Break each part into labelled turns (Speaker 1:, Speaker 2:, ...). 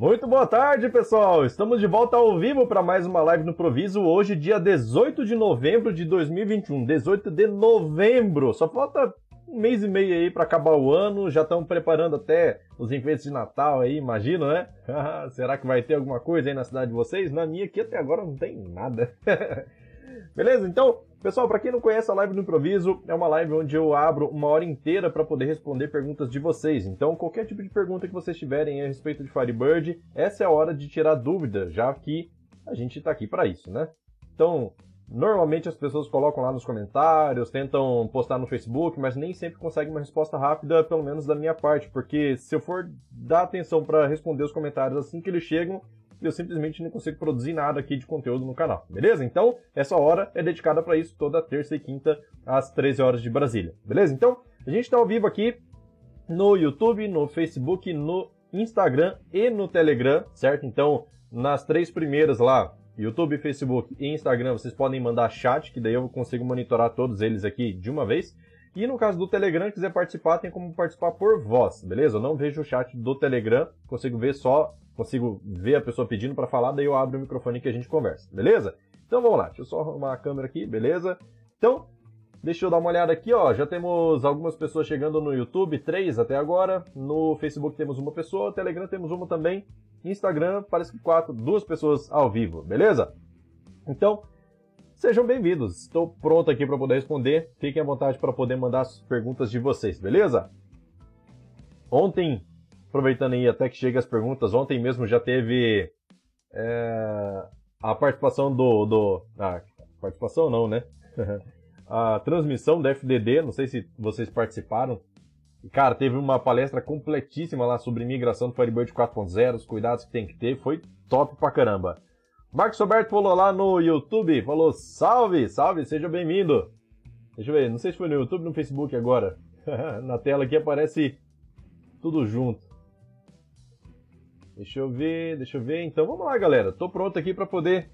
Speaker 1: Muito boa tarde, pessoal! Estamos de volta ao vivo para mais uma live no Proviso, hoje, dia 18 de novembro de 2021. 18 de novembro! Só falta um mês e meio aí para acabar o ano, já estamos preparando até os enfeites de Natal aí, imagino, né? Será que vai ter alguma coisa aí na cidade de vocês? Na minha aqui até agora não tem nada. Beleza? Então, pessoal, para quem não conhece a live do improviso, é uma live onde eu abro uma hora inteira para poder responder perguntas de vocês. Então, qualquer tipo de pergunta que vocês tiverem a respeito de Firebird, essa é a hora de tirar dúvida, já que a gente está aqui para isso, né? Então, normalmente as pessoas colocam lá nos comentários, tentam postar no Facebook, mas nem sempre conseguem uma resposta rápida, pelo menos da minha parte, porque se eu for dar atenção para responder os comentários assim que eles chegam, eu simplesmente não consigo produzir nada aqui de conteúdo no canal, beleza? Então, essa hora é dedicada para isso toda terça e quinta às 13 horas de Brasília, beleza? Então, a gente está ao vivo aqui no YouTube, no Facebook, no Instagram e no Telegram, certo? Então, nas três primeiras lá, YouTube, Facebook e Instagram, vocês podem mandar chat, que daí eu consigo monitorar todos eles aqui de uma vez. E no caso do Telegram, quiser participar, tem como participar por voz, beleza? Eu não vejo o chat do Telegram, consigo ver só consigo ver a pessoa pedindo para falar, daí eu abro o microfone que a gente conversa, beleza? Então vamos lá, deixa eu só arrumar a câmera aqui, beleza? Então, deixa eu dar uma olhada aqui, ó, já temos algumas pessoas chegando no YouTube, três até agora, no Facebook temos uma pessoa, Telegram temos uma também, Instagram parece que quatro, duas pessoas ao vivo, beleza? Então, sejam bem-vindos, estou pronto aqui para poder responder, fiquem à vontade para poder mandar as perguntas de vocês, beleza? Ontem aproveitando aí até que chega as perguntas, ontem mesmo já teve é, a participação do, do. Ah, participação não, né? a transmissão da FDD, não sei se vocês participaram. Cara, teve uma palestra completíssima lá sobre migração do Firebird 4.0, os cuidados que tem que ter, foi top pra caramba. Marcos Roberto falou lá no YouTube, falou salve, salve, seja bem-vindo. Deixa eu ver, não sei se foi no YouTube ou no Facebook agora. Na tela aqui aparece tudo junto. Deixa eu ver, deixa eu ver. Então vamos lá, galera. Tô pronto aqui para poder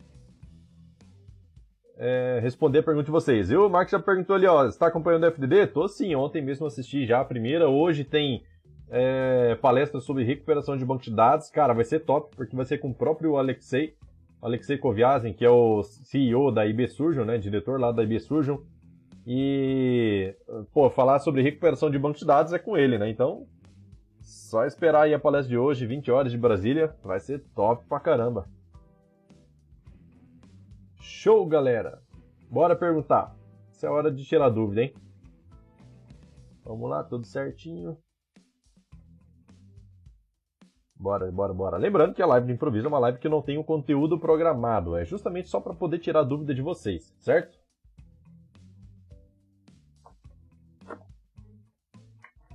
Speaker 1: é, responder a pergunta de vocês. Eu, o Marcos já perguntou ali, ó, está acompanhando o FDD? Tô sim, ontem mesmo assisti já a primeira. Hoje tem é, palestra sobre recuperação de banco de dados. Cara, vai ser top, porque vai ser com o próprio Alexei, Alexei Kovyazin, que é o CEO da IB Surgeon, né, diretor lá da IB Surgeon. E, pô, falar sobre recuperação de banco de dados é com ele, né? Então, só esperar aí a palestra de hoje, 20 horas de Brasília, vai ser top pra caramba. Show, galera! Bora perguntar. Essa é a hora de tirar dúvida, hein? Vamos lá, tudo certinho. Bora, bora, bora. Lembrando que a live de improviso é uma live que não tem um conteúdo programado, é justamente só para poder tirar dúvida de vocês, certo?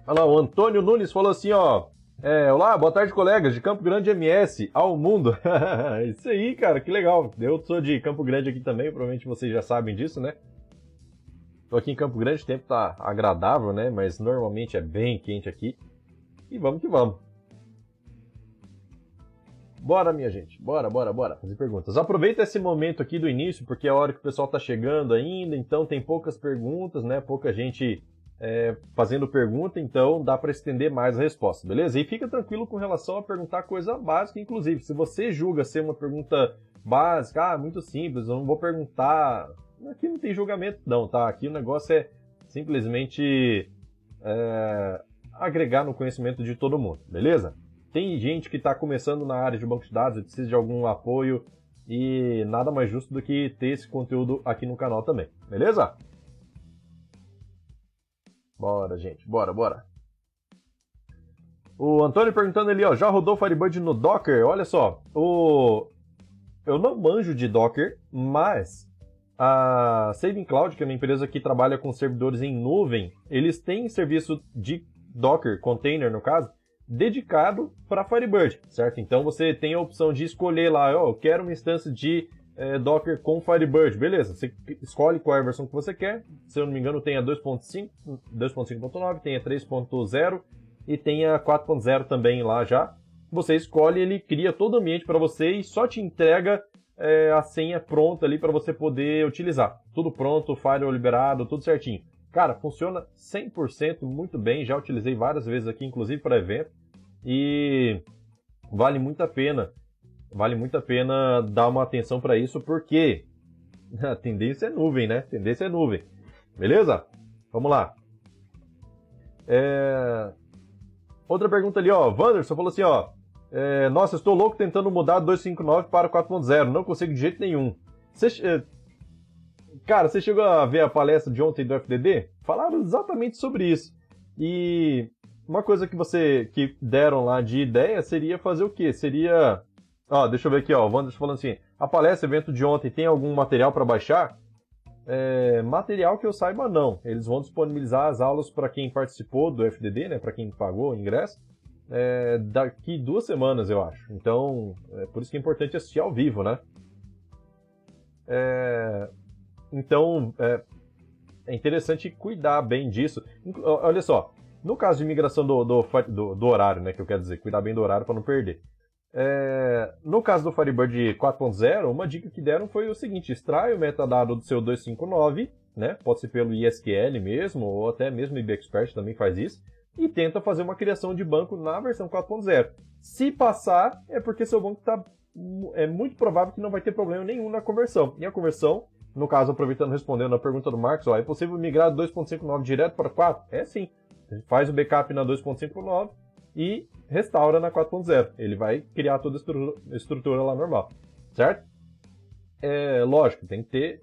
Speaker 1: Olha lá, o Antônio Nunes falou assim, ó. É, olá, boa tarde, colegas de Campo Grande MS ao mundo. Isso aí, cara, que legal. Eu sou de Campo Grande aqui também, provavelmente vocês já sabem disso, né? Tô aqui em Campo Grande, o tempo tá agradável, né? Mas normalmente é bem quente aqui. E vamos que vamos. Bora, minha gente. Bora, bora, bora fazer perguntas. Aproveita esse momento aqui do início, porque é a hora que o pessoal tá chegando ainda, então tem poucas perguntas, né? Pouca gente é, fazendo pergunta, então dá para estender mais a resposta, beleza? E fica tranquilo com relação a perguntar coisa básica, inclusive. Se você julga ser uma pergunta básica, ah, muito simples, eu não vou perguntar. Aqui não tem julgamento, não, tá? Aqui o negócio é simplesmente é, agregar no conhecimento de todo mundo, beleza? Tem gente que está começando na área de banco de dados e precisa de algum apoio e nada mais justo do que ter esse conteúdo aqui no canal também, beleza? Bora, gente, bora, bora. O Antônio perguntando ali, ó, já rodou Firebird no Docker? Olha só, o... eu não manjo de Docker, mas a Saving Cloud, que é uma empresa que trabalha com servidores em nuvem, eles têm serviço de Docker, container no caso, dedicado para Firebird, certo? Então você tem a opção de escolher lá, ó, eu quero uma instância de é, Docker com Firebird. Beleza, você escolhe qual é a versão que você quer. Se eu não me engano, tem a 2.5, 2.5.9, tem a 3.0 e tem a 4.0 também lá já. Você escolhe, ele cria todo o ambiente para você e só te entrega é, a senha pronta ali para você poder utilizar. Tudo pronto, firewall liberado, tudo certinho. Cara, funciona 100% muito bem. Já utilizei várias vezes aqui, inclusive para evento. E vale muito a pena. Vale muito a pena dar uma atenção para isso, porque a tendência é nuvem, né? A tendência é nuvem. Beleza? Vamos lá. É... Outra pergunta ali, ó. Wanderson falou assim, ó. É... Nossa, estou louco tentando mudar 259 para 4.0. Não consigo de jeito nenhum. Você... É, cara, você chegou a ver a palestra de ontem do FDD? Falaram exatamente sobre isso. E uma coisa que você que deram lá de ideia seria fazer o quê? Seria Ó, deixa eu ver aqui, ó. O Wanderson falando assim: a palestra, evento de ontem, tem algum material para baixar? É, material que eu saiba, não. Eles vão disponibilizar as aulas para quem participou do FDD, né? Para quem pagou o ingresso, é, daqui duas semanas, eu acho. Então, é por isso que é importante assistir ao vivo, né? É, então, é, é interessante cuidar bem disso. Olha só, no caso de migração do, do, do, do horário, né? Que eu quero dizer, cuidar bem do horário para não perder. É, no caso do Firebird 4.0, uma dica que deram foi o seguinte: extrai o metadado do seu 259, né? Pode ser pelo ISQL mesmo, ou até mesmo o IBExpert também faz isso, e tenta fazer uma criação de banco na versão 4.0. Se passar, é porque seu banco está é muito provável que não vai ter problema nenhum na conversão. E a conversão, no caso, aproveitando respondendo a pergunta do Marcos, ó, é possível migrar do 2.59 direto para 4? É sim. Faz o backup na 2.59 e restaura na 4.0. Ele vai criar toda a estrutura lá normal, certo? É lógico, tem que ter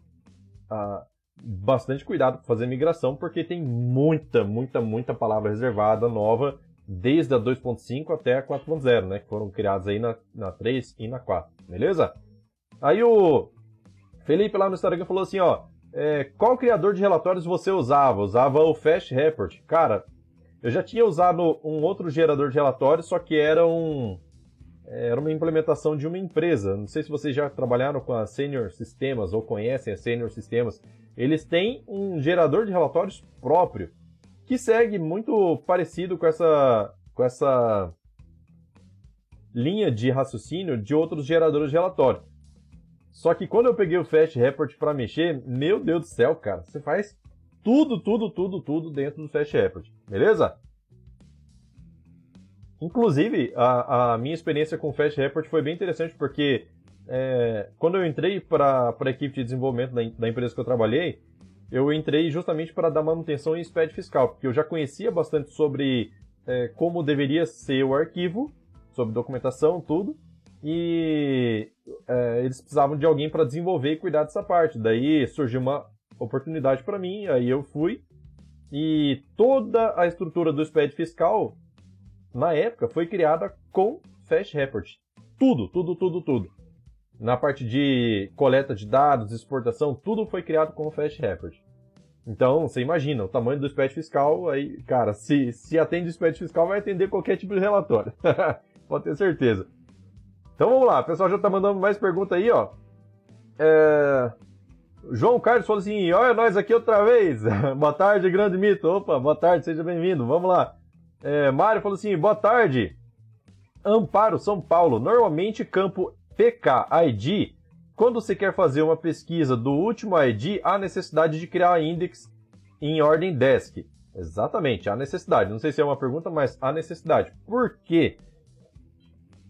Speaker 1: ah, bastante cuidado para fazer migração, porque tem muita, muita, muita palavra reservada nova desde a 2.5 até a 4.0, né? Que foram criadas aí na, na 3 e na 4, beleza? Aí o Felipe lá no Instagram falou assim, ó, é, qual criador de relatórios você usava? Usava o Fast Report. Cara, eu já tinha usado um outro gerador de relatórios, só que era um era uma implementação de uma empresa. Não sei se vocês já trabalharam com a Senior Sistemas ou conhecem a Senior Sistemas. Eles têm um gerador de relatórios próprio que segue muito parecido com essa com essa linha de raciocínio de outros geradores de relatório. Só que quando eu peguei o Fast Report para mexer, meu Deus do céu, cara, você faz tudo, tudo, tudo, tudo dentro do Fast Report, beleza? Inclusive, a, a minha experiência com o Fast Report foi bem interessante porque é, quando eu entrei para a equipe de desenvolvimento da, da, empresa que eu trabalhei, eu entrei justamente para dar manutenção em SPED fiscal, porque eu já conhecia bastante sobre é, como deveria ser o arquivo, sobre documentação, tudo, e é, eles precisavam de alguém para desenvolver e cuidar dessa parte. Daí surgiu uma oportunidade para mim, aí eu fui. E toda a estrutura do SPED fiscal, na época, foi criada com Fast Report. Tudo, tudo, tudo, tudo. Na parte de coleta de dados, exportação, tudo foi criado com Fast Report. Então, você imagina, o tamanho do SPED fiscal, aí, cara, se, se atende o SPED fiscal, vai atender qualquer tipo de relatório. Pode ter certeza. Então vamos lá, o pessoal já tá mandando mais pergunta aí, ó. É... João Carlos falou assim: olha nós aqui outra vez. boa tarde, grande mito. Opa, boa tarde, seja bem-vindo. Vamos lá. É, Mário falou assim: boa tarde. Amparo, São Paulo. Normalmente, campo PK-ID, quando você quer fazer uma pesquisa do último ID, há necessidade de criar index em ordem desk. Exatamente, há necessidade. Não sei se é uma pergunta, mas há necessidade. Por quê?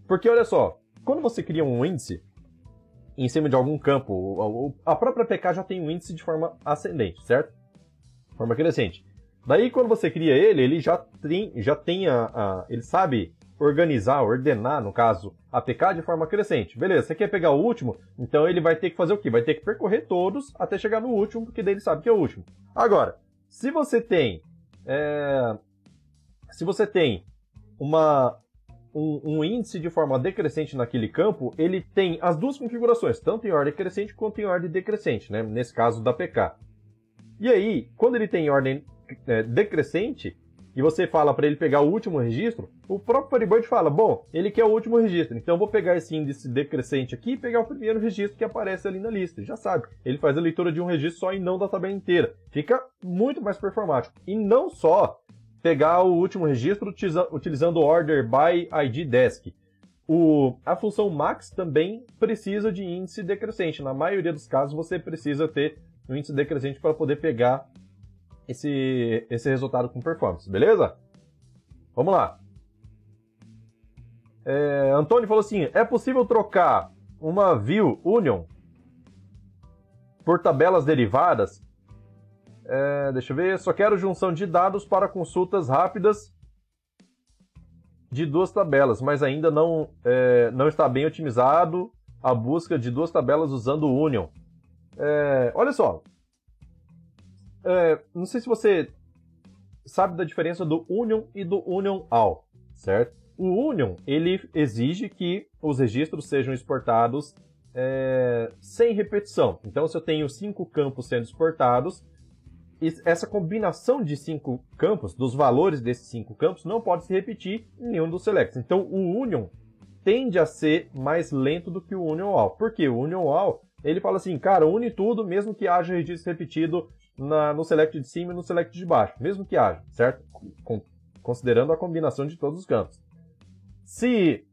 Speaker 1: Porque olha só, quando você cria um índice, em cima de algum campo. A própria PK já tem um índice de forma ascendente, certo? Forma crescente. Daí, quando você cria ele, ele já tem, já tem a, a, Ele sabe organizar, ordenar, no caso, a PK de forma crescente. Beleza, você quer pegar o último? Então ele vai ter que fazer o quê? Vai ter que percorrer todos até chegar no último, porque daí ele sabe que é o último. Agora, se você tem. É, se você tem uma, um, um, índice de forma decrescente naquele campo, ele tem as duas configurações, tanto em ordem crescente quanto em ordem decrescente, né? nesse caso da PK. E aí, quando ele tem ordem é, decrescente, e você fala para ele pegar o último registro, o próprio Firebird fala, bom, ele quer o último registro, então eu vou pegar esse índice decrescente aqui e pegar o primeiro registro que aparece ali na lista. Já sabe, ele faz a leitura de um registro só e não da tabela inteira. Fica muito mais performático. E não só pegar o último registro utilizando o order by ID desk. O, a função max também precisa de índice decrescente. Na maioria dos casos, você precisa ter um índice decrescente para poder pegar esse, esse resultado com performance, beleza? Vamos lá. É, Antônio falou assim: é possível trocar uma view union por tabelas derivadas? É, deixa eu ver. Só quero junção de dados para consultas rápidas de duas tabelas, mas ainda não, é, não está bem otimizado a busca de duas tabelas usando o Union. É, olha só. É, não sei se você sabe da diferença do Union e do Union All, certo? O Union, ele exige que os registros sejam exportados é, sem repetição. Então, se eu tenho cinco campos sendo exportados, essa combinação de cinco campos, dos valores desses cinco campos, não pode se repetir em nenhum dos selects. Então, o Union tende a ser mais lento do que o Union All. Por quê? O Union All, ele fala assim, cara, une tudo, mesmo que haja registro repetido na, no select de cima e no select de baixo. Mesmo que haja, certo? Com, considerando a combinação de todos os campos. Se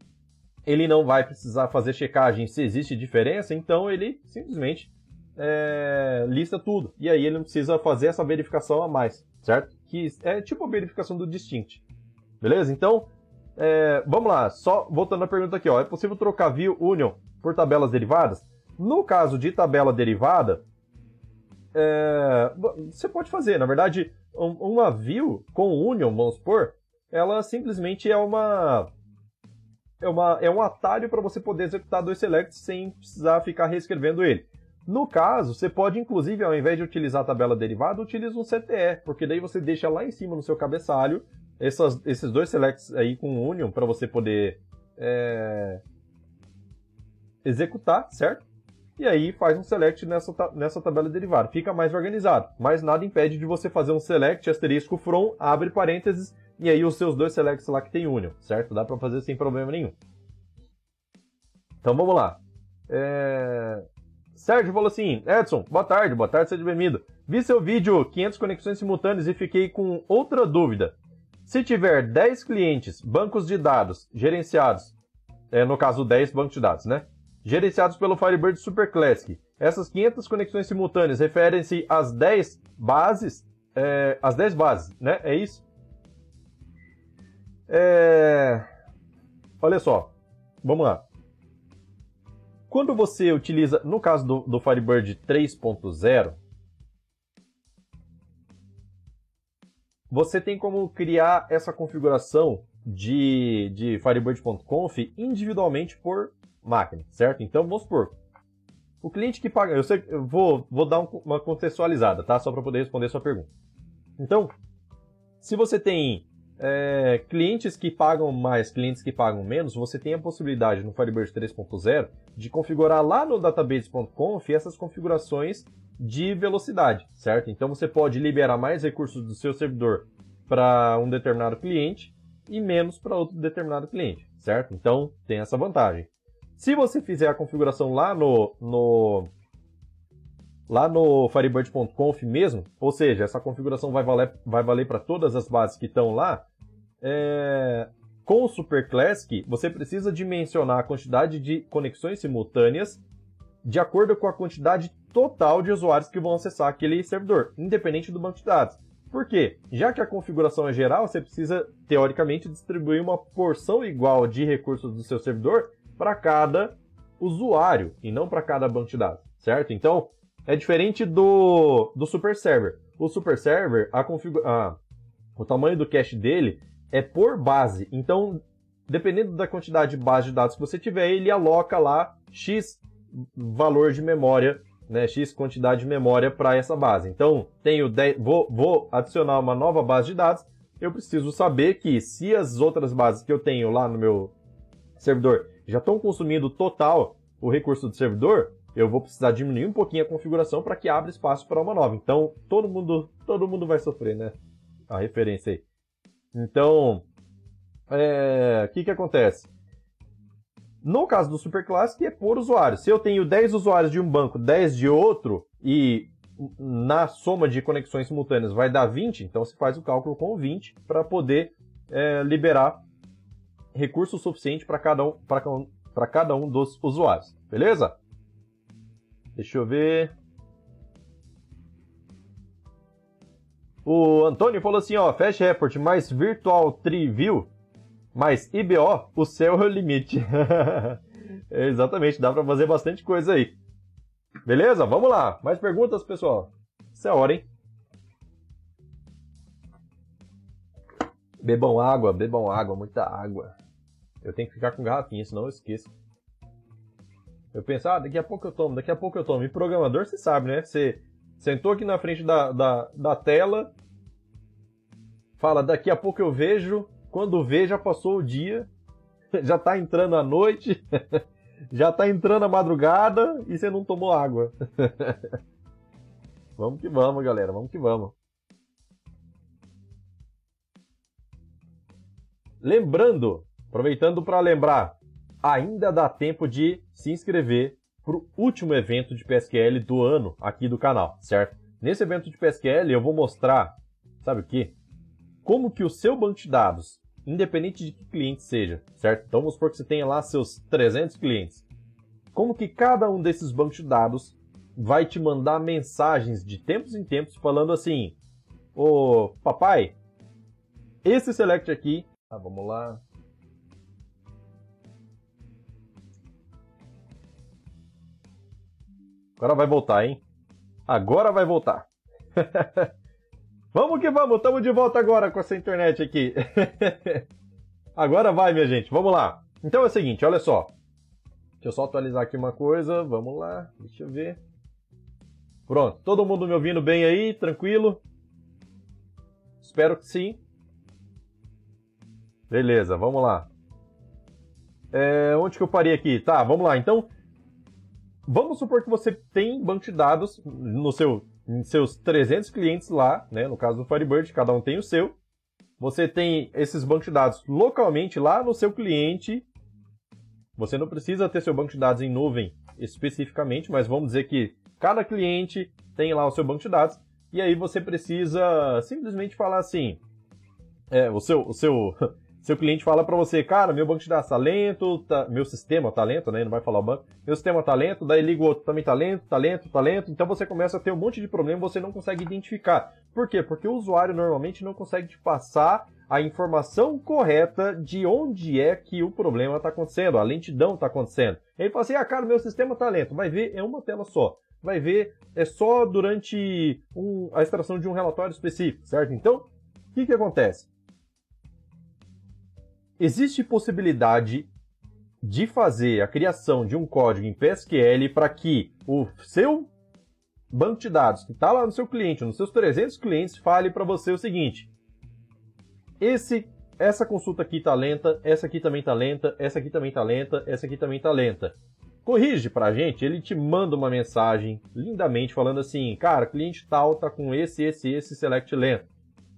Speaker 1: ele não vai precisar fazer checagem se existe diferença, então ele simplesmente é, lista tudo. E aí ele não precisa fazer essa verificação a mais, certo? Que é tipo a verificação do distinct. Beleza? Então, é, vamos lá. Só voltando à pergunta aqui, ó. É possível trocar view union por tabelas derivadas? No caso de tabela derivada, é, você pode fazer. Na verdade, uma view com union, vamos supor, ela simplesmente é uma é, uma, é um atalho para você poder executar dois selects sem precisar ficar reescrevendo ele. No caso, você pode, inclusive, ao invés de utilizar a tabela derivada, utiliza um CTE, porque daí você deixa lá em cima no seu cabeçalho essas, esses dois selects aí com union para você poder é, executar, certo? E aí faz um select nessa, nessa tabela derivada. Fica mais organizado. Mas nada impede de você fazer um select asterisco from, abre parênteses, e aí os seus dois selects lá que tem union, certo? Dá para fazer sem problema nenhum. Então vamos lá. É... Sérgio falou assim: Edson, boa tarde, boa tarde, seja bem-vindo. Vi seu vídeo 500 conexões simultâneas e fiquei com outra dúvida. Se tiver 10 clientes, bancos de dados gerenciados, é, no caso 10 bancos de dados, né? Gerenciados pelo Firebird Super Classic, essas 500 conexões simultâneas referem-se às 10 bases, é, às 10 bases, né? É isso? É... Olha só, vamos lá. Quando você utiliza, no caso do, do Firebird 3.0, você tem como criar essa configuração de, de Firebird.conf individualmente por máquina, certo? Então, vamos supor, o cliente que paga, eu, sei, eu vou, vou dar um, uma contextualizada, tá? Só para poder responder a sua pergunta. Então, se você tem é, clientes que pagam mais, clientes que pagam menos, você tem a possibilidade no Firebird 3.0 de configurar lá no database.conf essas configurações de velocidade, certo? Então você pode liberar mais recursos do seu servidor para um determinado cliente e menos para outro determinado cliente, certo? Então tem essa vantagem. Se você fizer a configuração lá no, no lá no Firebird.conf mesmo, ou seja, essa configuração vai valer, vai valer para todas as bases que estão lá, é... com o Super Classic, você precisa dimensionar a quantidade de conexões simultâneas de acordo com a quantidade total de usuários que vão acessar aquele servidor, independente do banco de dados. Por quê? Já que a configuração é geral, você precisa, teoricamente, distribuir uma porção igual de recursos do seu servidor para cada usuário e não para cada banco de dados, certo? Então, é diferente do, do Super Server. O Super Server, a configura, o tamanho do cache dele é por base. Então, dependendo da quantidade de base de dados que você tiver, ele aloca lá X valor de memória, né, X quantidade de memória para essa base. Então, tenho 10, vou, vou adicionar uma nova base de dados, eu preciso saber que se as outras bases que eu tenho lá no meu servidor já estão consumindo total o recurso do servidor, eu vou precisar diminuir um pouquinho a configuração para que abra espaço para uma nova. Então, todo mundo, todo mundo vai sofrer, né? A referência aí. Então, é, o que que acontece? No caso do Super Classic, é por usuário. Se eu tenho 10 usuários de um banco, 10 de outro, e na soma de conexões simultâneas vai dar 20, então se faz o cálculo com 20 para poder é, liberar recurso suficiente para cada, um, cada um dos usuários. Beleza? Deixa eu ver. O Antônio falou assim, ó, Fast Report mais Virtual Tree View Mas IBO, o céu é o limite. Exatamente, dá para fazer bastante coisa aí. Beleza? Vamos lá. Mais perguntas, pessoal? Isso é hora, hein? Bebam água, bebam água, muita água. Eu tenho que ficar com garrafinha, senão eu esqueço. Eu penso, ah, daqui a pouco eu tomo, daqui a pouco eu tomo. E programador, você sabe, né? Você sentou aqui na frente da, da, da tela, fala, daqui a pouco eu vejo, quando vê, já passou o dia, já tá entrando a noite, já tá entrando a madrugada e você não tomou água. vamos que vamos, galera, vamos que vamos. Lembrando, aproveitando para lembrar, ainda dá tempo de se inscrever para o último evento de PSQL do ano aqui do canal, certo? Nesse evento de PSQL eu vou mostrar, sabe o que? Como que o seu banco de dados, independente de que cliente seja, certo? Então vamos supor que você tenha lá seus 300 clientes. Como que cada um desses bancos de dados vai te mandar mensagens de tempos em tempos falando assim: Ô papai, esse select aqui Tá, vamos lá. Agora vai voltar, hein? Agora vai voltar. vamos que vamos, estamos de volta agora com essa internet aqui. agora vai, minha gente, vamos lá. Então é o seguinte, olha só. Deixa eu só atualizar aqui uma coisa, vamos lá, deixa eu ver. Pronto, todo mundo me ouvindo bem aí, tranquilo? Espero que sim. Beleza, vamos lá. É, onde que eu parei aqui? Tá, vamos lá. Então, vamos supor que você tem banco de dados no seu, em seus 300 clientes lá, né? No caso do Firebird, cada um tem o seu. Você tem esses bancos de dados localmente lá no seu cliente. Você não precisa ter seu banco de dados em nuvem especificamente, mas vamos dizer que cada cliente tem lá o seu banco de dados. E aí você precisa simplesmente falar assim: é, o seu, o seu seu cliente fala para você, cara, meu banco de dados tá lento, tá, meu sistema tá lento, né? Não vai falar o banco. Meu sistema tá lento, daí liga o outro, também tá lento, tá lento, tá lento. Então você começa a ter um monte de problema você não consegue identificar. Por quê? Porque o usuário normalmente não consegue te passar a informação correta de onde é que o problema está acontecendo, a lentidão está acontecendo. Ele fala assim, ah, cara, meu sistema tá lento. Vai ver, é uma tela só. Vai ver, é só durante um, a extração de um relatório específico, certo? Então, o que, que acontece? Existe possibilidade de fazer a criação de um código em PSQL para que o seu banco de dados que está lá no seu cliente, nos seus 300 clientes, fale para você o seguinte: esse, essa consulta aqui está lenta, essa aqui também está lenta, essa aqui também está lenta, essa aqui também está lenta. Corrige para a gente, ele te manda uma mensagem lindamente falando assim, cara, cliente tal tá com esse, esse, esse select lento.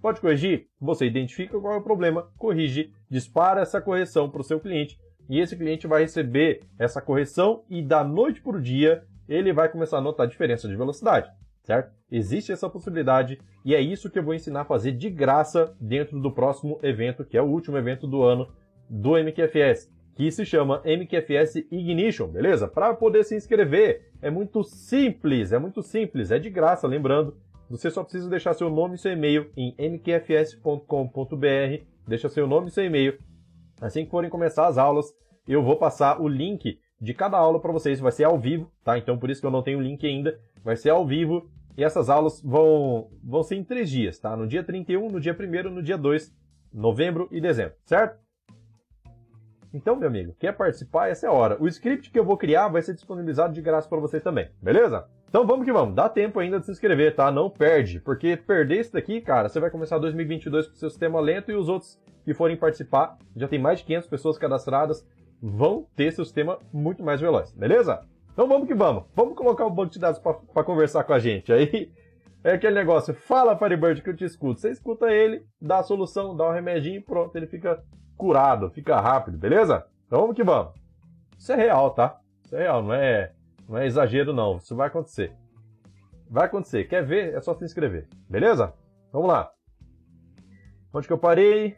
Speaker 1: Pode corrigir? Você identifica qual é o problema, corrige, dispara essa correção para o seu cliente e esse cliente vai receber essa correção e da noite para o dia ele vai começar a notar a diferença de velocidade, certo? Existe essa possibilidade e é isso que eu vou ensinar a fazer de graça dentro do próximo evento, que é o último evento do ano do MQFS, que se chama MQFS Ignition, beleza? Para poder se inscrever é muito simples, é muito simples, é de graça, lembrando, você só precisa deixar seu nome e seu e-mail em mqfs.com.br. Deixa seu nome e seu e-mail. Assim que forem começar as aulas, eu vou passar o link de cada aula para vocês. Vai ser ao vivo, tá? Então por isso que eu não tenho o link ainda. Vai ser ao vivo e essas aulas vão, vão ser em três dias, tá? No dia 31, no dia 1 no dia 2, novembro e dezembro, certo? Então, meu amigo, quer participar? Essa é a hora. O script que eu vou criar vai ser disponibilizado de graça para você também, beleza? Então vamos que vamos, dá tempo ainda de se inscrever, tá? Não perde, porque perder isso daqui, cara, você vai começar 2022 com seu sistema lento e os outros que forem participar, já tem mais de 500 pessoas cadastradas, vão ter seu sistema muito mais veloz, beleza? Então vamos que vamos, vamos colocar o banco de dados para conversar com a gente. Aí é aquele negócio, fala Firebird que eu te escuto. Você escuta ele, dá a solução, dá o um remedinho e pronto, ele fica curado, fica rápido, beleza? Então vamos que vamos. Isso é real, tá? Isso é real, não é não é exagero, não. Isso vai acontecer. Vai acontecer. Quer ver? É só se inscrever. Beleza? Vamos lá. Onde que eu parei?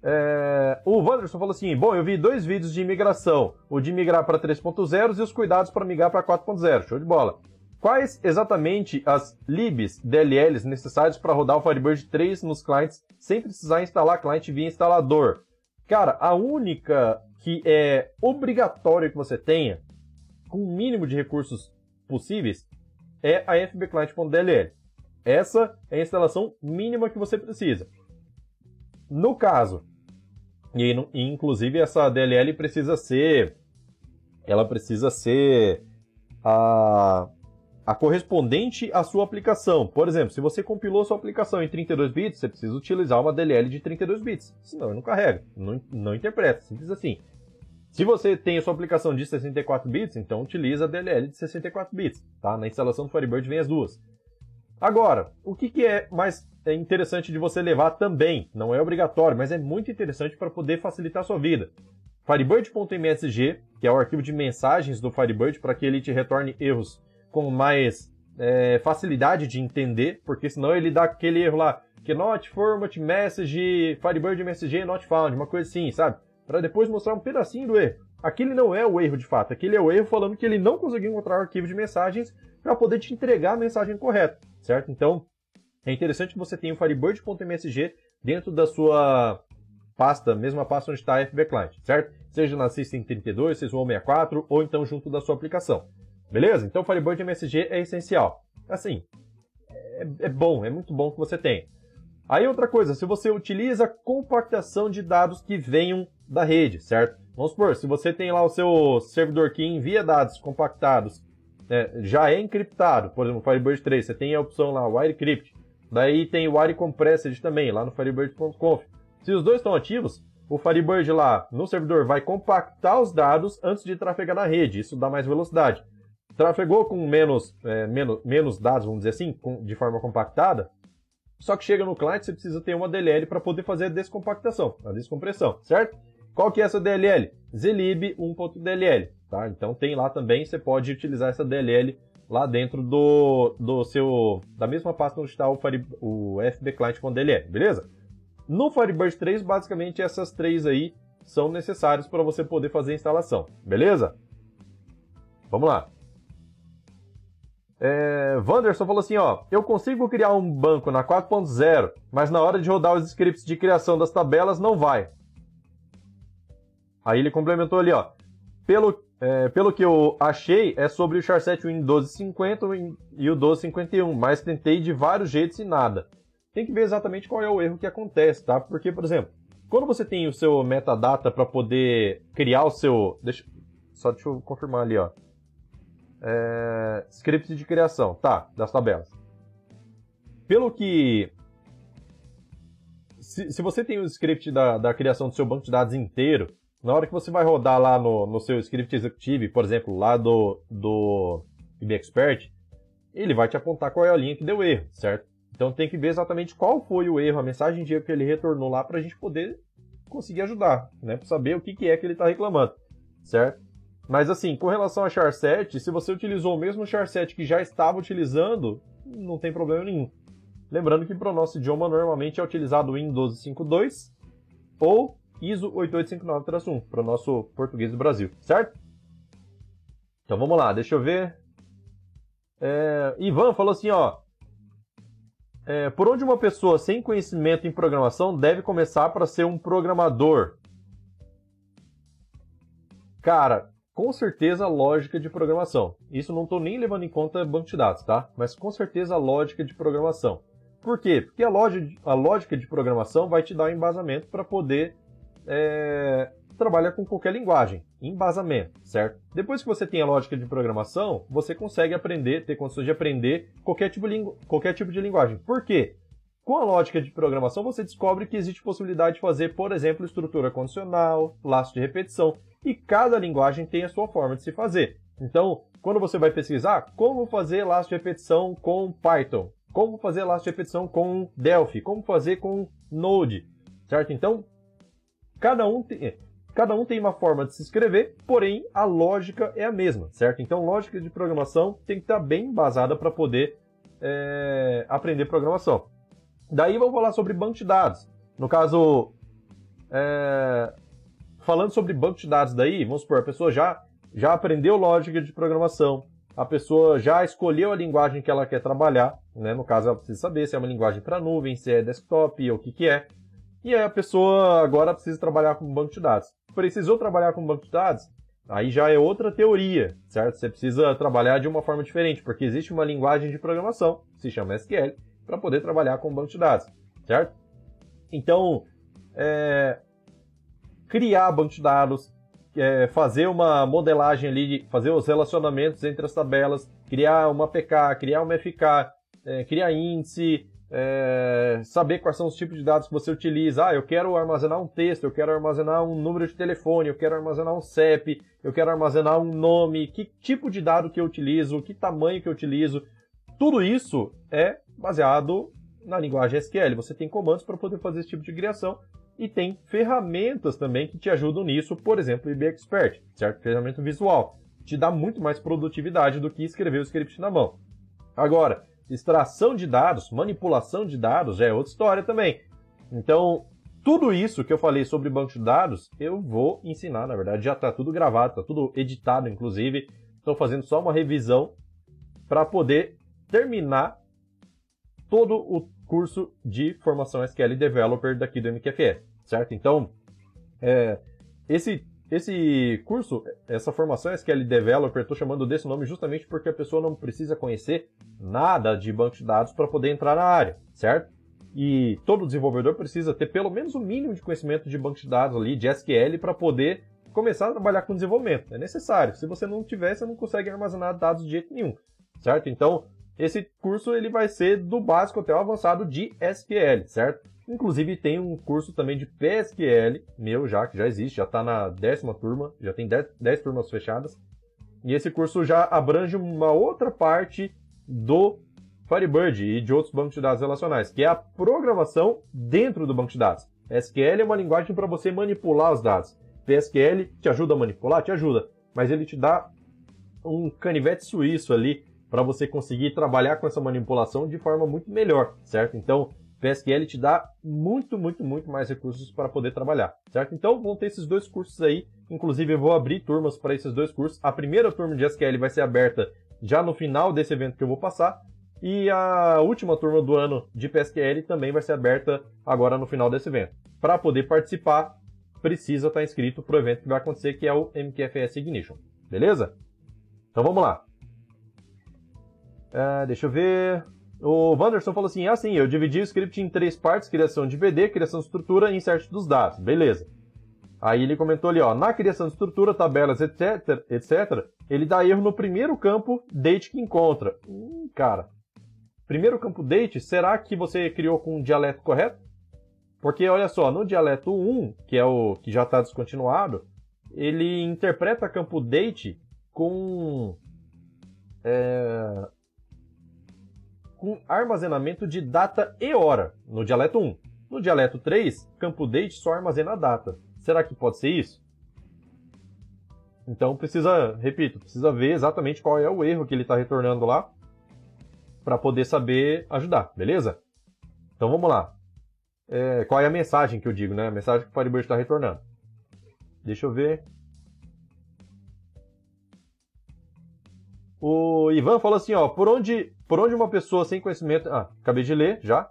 Speaker 1: É... O Wanderson falou assim: Bom, eu vi dois vídeos de imigração. O de migrar para 3.0 e os cuidados para migrar para 4.0. Show de bola. Quais exatamente as libs DLLs necessárias para rodar o Firebird 3 nos clientes sem precisar instalar cliente via instalador? Cara, a única que é obrigatória que você tenha, com o mínimo de recursos possíveis, é a fbclient.dll. Essa é a instalação mínima que você precisa. No caso, e inclusive essa DLL precisa ser, ela precisa ser a, a correspondente à sua aplicação. Por exemplo, se você compilou sua aplicação em 32 bits, você precisa utilizar uma DLL de 32 bits, senão ele não carrega, não, não interpreta, simples assim. Se você tem a sua aplicação de 64 bits, então utiliza a DLL de 64 bits, tá? Na instalação do Firebird vem as duas. Agora, o que, que é mais interessante de você levar também? Não é obrigatório, mas é muito interessante para poder facilitar a sua vida. Firebird.msg, que é o arquivo de mensagens do Firebird, para que ele te retorne erros com mais é, facilidade de entender, porque senão ele dá aquele erro lá, que not format message, Firebird MSG not found, uma coisa assim, sabe? Para depois mostrar um pedacinho do erro. Aquele não é o erro de fato, aquele é o erro falando que ele não conseguiu encontrar o arquivo de mensagens para poder te entregar a mensagem correta certo? Então, é interessante que você tenha o Firebird.msg dentro da sua pasta, mesma pasta onde está a FB Client, certo? Seja na System 32, Syswall 64 ou então junto da sua aplicação. Beleza? Então, o Firebird MSG é essencial. Assim, é, é bom, é muito bom que você tenha. Aí outra coisa, se você utiliza compactação de dados que venham da rede, certo? Vamos supor, se você tem lá o seu servidor que envia dados compactados é, já é encriptado. Por exemplo, Firebird 3, você tem a opção lá, WireCrypt. Daí tem o Wire Compressed também, lá no Firebird.conf. Se os dois estão ativos, o Firebird lá no servidor vai compactar os dados antes de trafegar na rede. Isso dá mais velocidade. Trafegou com menos, é, menos, menos dados, vamos dizer assim, com, de forma compactada. Só que chega no cliente, você precisa ter uma DLL para poder fazer a descompactação, a descompressão, certo? Qual que é essa DLL? Zlib 1.dll. Tá? Então tem lá também, você pode utilizar essa DLL lá dentro do, do seu da mesma pasta onde está o, Fire, o FB Client com DLL, beleza? No Firebird 3, basicamente essas três aí são necessárias para você poder fazer a instalação, beleza? Vamos lá. É, Wanderson falou assim, ó, eu consigo criar um banco na 4.0, mas na hora de rodar os scripts de criação das tabelas não vai. Aí ele complementou ali, ó, pelo é, pelo que eu achei, é sobre o Charset Win 1250 e o 1251, mas tentei de vários jeitos e nada. Tem que ver exatamente qual é o erro que acontece, tá? Porque, por exemplo, quando você tem o seu metadata para poder criar o seu. Deixa, só deixa eu confirmar ali, ó. É, script de criação, tá, das tabelas. Pelo que. Se, se você tem o script da, da criação do seu banco de dados inteiro, na hora que você vai rodar lá no, no seu script executive, por exemplo, lá do, do ele vai te apontar qual é a linha que deu erro, certo? Então tem que ver exatamente qual foi o erro, a mensagem de erro que ele retornou lá para a gente poder conseguir ajudar, né? Para saber o que, que é que ele está reclamando, certo? Mas assim, com relação a char7, se você utilizou o mesmo char7 que já estava utilizando, não tem problema nenhum. Lembrando que para o nosso idioma normalmente é utilizado o Windows 5.2 ou ISO 8859-1 para o nosso português do Brasil, certo? Então vamos lá, deixa eu ver. É, Ivan falou assim, ó. É, por onde uma pessoa sem conhecimento em programação deve começar para ser um programador? Cara, com certeza lógica de programação. Isso não estou nem levando em conta banco de dados, tá? Mas com certeza lógica de programação. Por quê? Porque a, a lógica de programação vai te dar um embasamento para poder é, trabalha com qualquer linguagem, embasamento, certo? Depois que você tem a lógica de programação, você consegue aprender, ter condições de aprender qualquer tipo de, qualquer tipo de linguagem. Por quê? Com a lógica de programação, você descobre que existe possibilidade de fazer, por exemplo, estrutura condicional, laço de repetição, e cada linguagem tem a sua forma de se fazer. Então, quando você vai pesquisar como fazer laço de repetição com Python, como fazer laço de repetição com Delphi, como fazer com Node, certo? Então, Cada um tem, cada um tem uma forma de se escrever, porém a lógica é a mesma, certo? Então, lógica de programação tem que estar bem embasada para poder é, aprender programação. Daí vamos falar sobre banco de dados. No caso, é, falando sobre banco de dados daí, vamos supor, a pessoa já, já aprendeu lógica de programação, a pessoa já escolheu a linguagem que ela quer trabalhar, né? No caso, ela precisa saber se é uma linguagem para nuvem, se é desktop, ou o que que é. E aí a pessoa agora precisa trabalhar com banco de dados. Precisou trabalhar com banco de dados? Aí já é outra teoria, certo? Você precisa trabalhar de uma forma diferente, porque existe uma linguagem de programação, que se chama SQL, para poder trabalhar com banco de dados, certo? Então, é, criar banco de dados, é, fazer uma modelagem ali, fazer os relacionamentos entre as tabelas, criar uma PK, criar uma FK, é, criar índice, é, saber quais são os tipos de dados que você utiliza. Ah, eu quero armazenar um texto, eu quero armazenar um número de telefone, eu quero armazenar um CEP, eu quero armazenar um nome, que tipo de dado que eu utilizo, que tamanho que eu utilizo. Tudo isso é baseado na linguagem SQL. Você tem comandos para poder fazer esse tipo de criação e tem ferramentas também que te ajudam nisso, por exemplo, o IB Expert, certo? Ferramenta visual. Te dá muito mais produtividade do que escrever o script na mão. Agora, extração de dados, manipulação de dados é outra história também. Então, tudo isso que eu falei sobre banco de dados, eu vou ensinar, na verdade, já está tudo gravado, está tudo editado, inclusive. Estou fazendo só uma revisão para poder terminar todo o curso de formação SQL Developer daqui do MQFE certo? Então, é, esse, esse curso, essa formação SQL Developer, estou chamando desse nome justamente porque a pessoa não precisa conhecer nada de banco de dados para poder entrar na área, certo? E todo desenvolvedor precisa ter pelo menos o um mínimo de conhecimento de banco de dados ali, de SQL, para poder começar a trabalhar com desenvolvimento. É necessário. Se você não tiver, você não consegue armazenar dados de jeito nenhum, certo? Então, esse curso ele vai ser do básico até o avançado de SQL, certo? Inclusive tem um curso também de PSQL, meu já, que já existe, já está na décima turma, já tem 10 turmas fechadas. E esse curso já abrange uma outra parte do Firebird e de outros bancos de dados relacionais, que é a programação dentro do banco de dados. SQL é uma linguagem para você manipular os dados. PSQL te ajuda a manipular? Te ajuda. Mas ele te dá um canivete suíço ali para você conseguir trabalhar com essa manipulação de forma muito melhor, certo? Então, PSQL te dá muito, muito, muito mais recursos para poder trabalhar, certo? Então vão ter esses dois cursos aí. Inclusive eu vou abrir turmas para esses dois cursos. A primeira turma de SQL vai ser aberta já no final desse evento que eu vou passar. E a última turma do ano de PSQL também vai ser aberta agora no final desse evento. Para poder participar, precisa estar inscrito para o evento que vai acontecer, que é o MQFS Ignition. Beleza? Então vamos lá. Uh, deixa eu ver. O Wanderson falou assim: assim, eu dividi o script em três partes: criação de BD, criação de estrutura e insert dos dados. Beleza. Aí ele comentou ali, ó, na criação de estrutura, tabelas, etc, etc, ele dá erro no primeiro campo date que encontra. Hum, cara. Primeiro campo date, será que você criou com o dialeto correto? Porque olha só, no dialeto 1, que é o que já está descontinuado, ele interpreta campo date com é, com armazenamento de data e hora, no dialeto 1. No dialeto 3, campo date só armazena data. Será que pode ser isso? Então precisa, repito, precisa ver exatamente qual é o erro que ele está retornando lá para poder saber ajudar, beleza? Então vamos lá. É, qual é a mensagem que eu digo, né? A mensagem que o Firebird está retornando. Deixa eu ver. O Ivan falou assim, ó, por onde, por onde uma pessoa sem conhecimento, ah, acabei de ler já.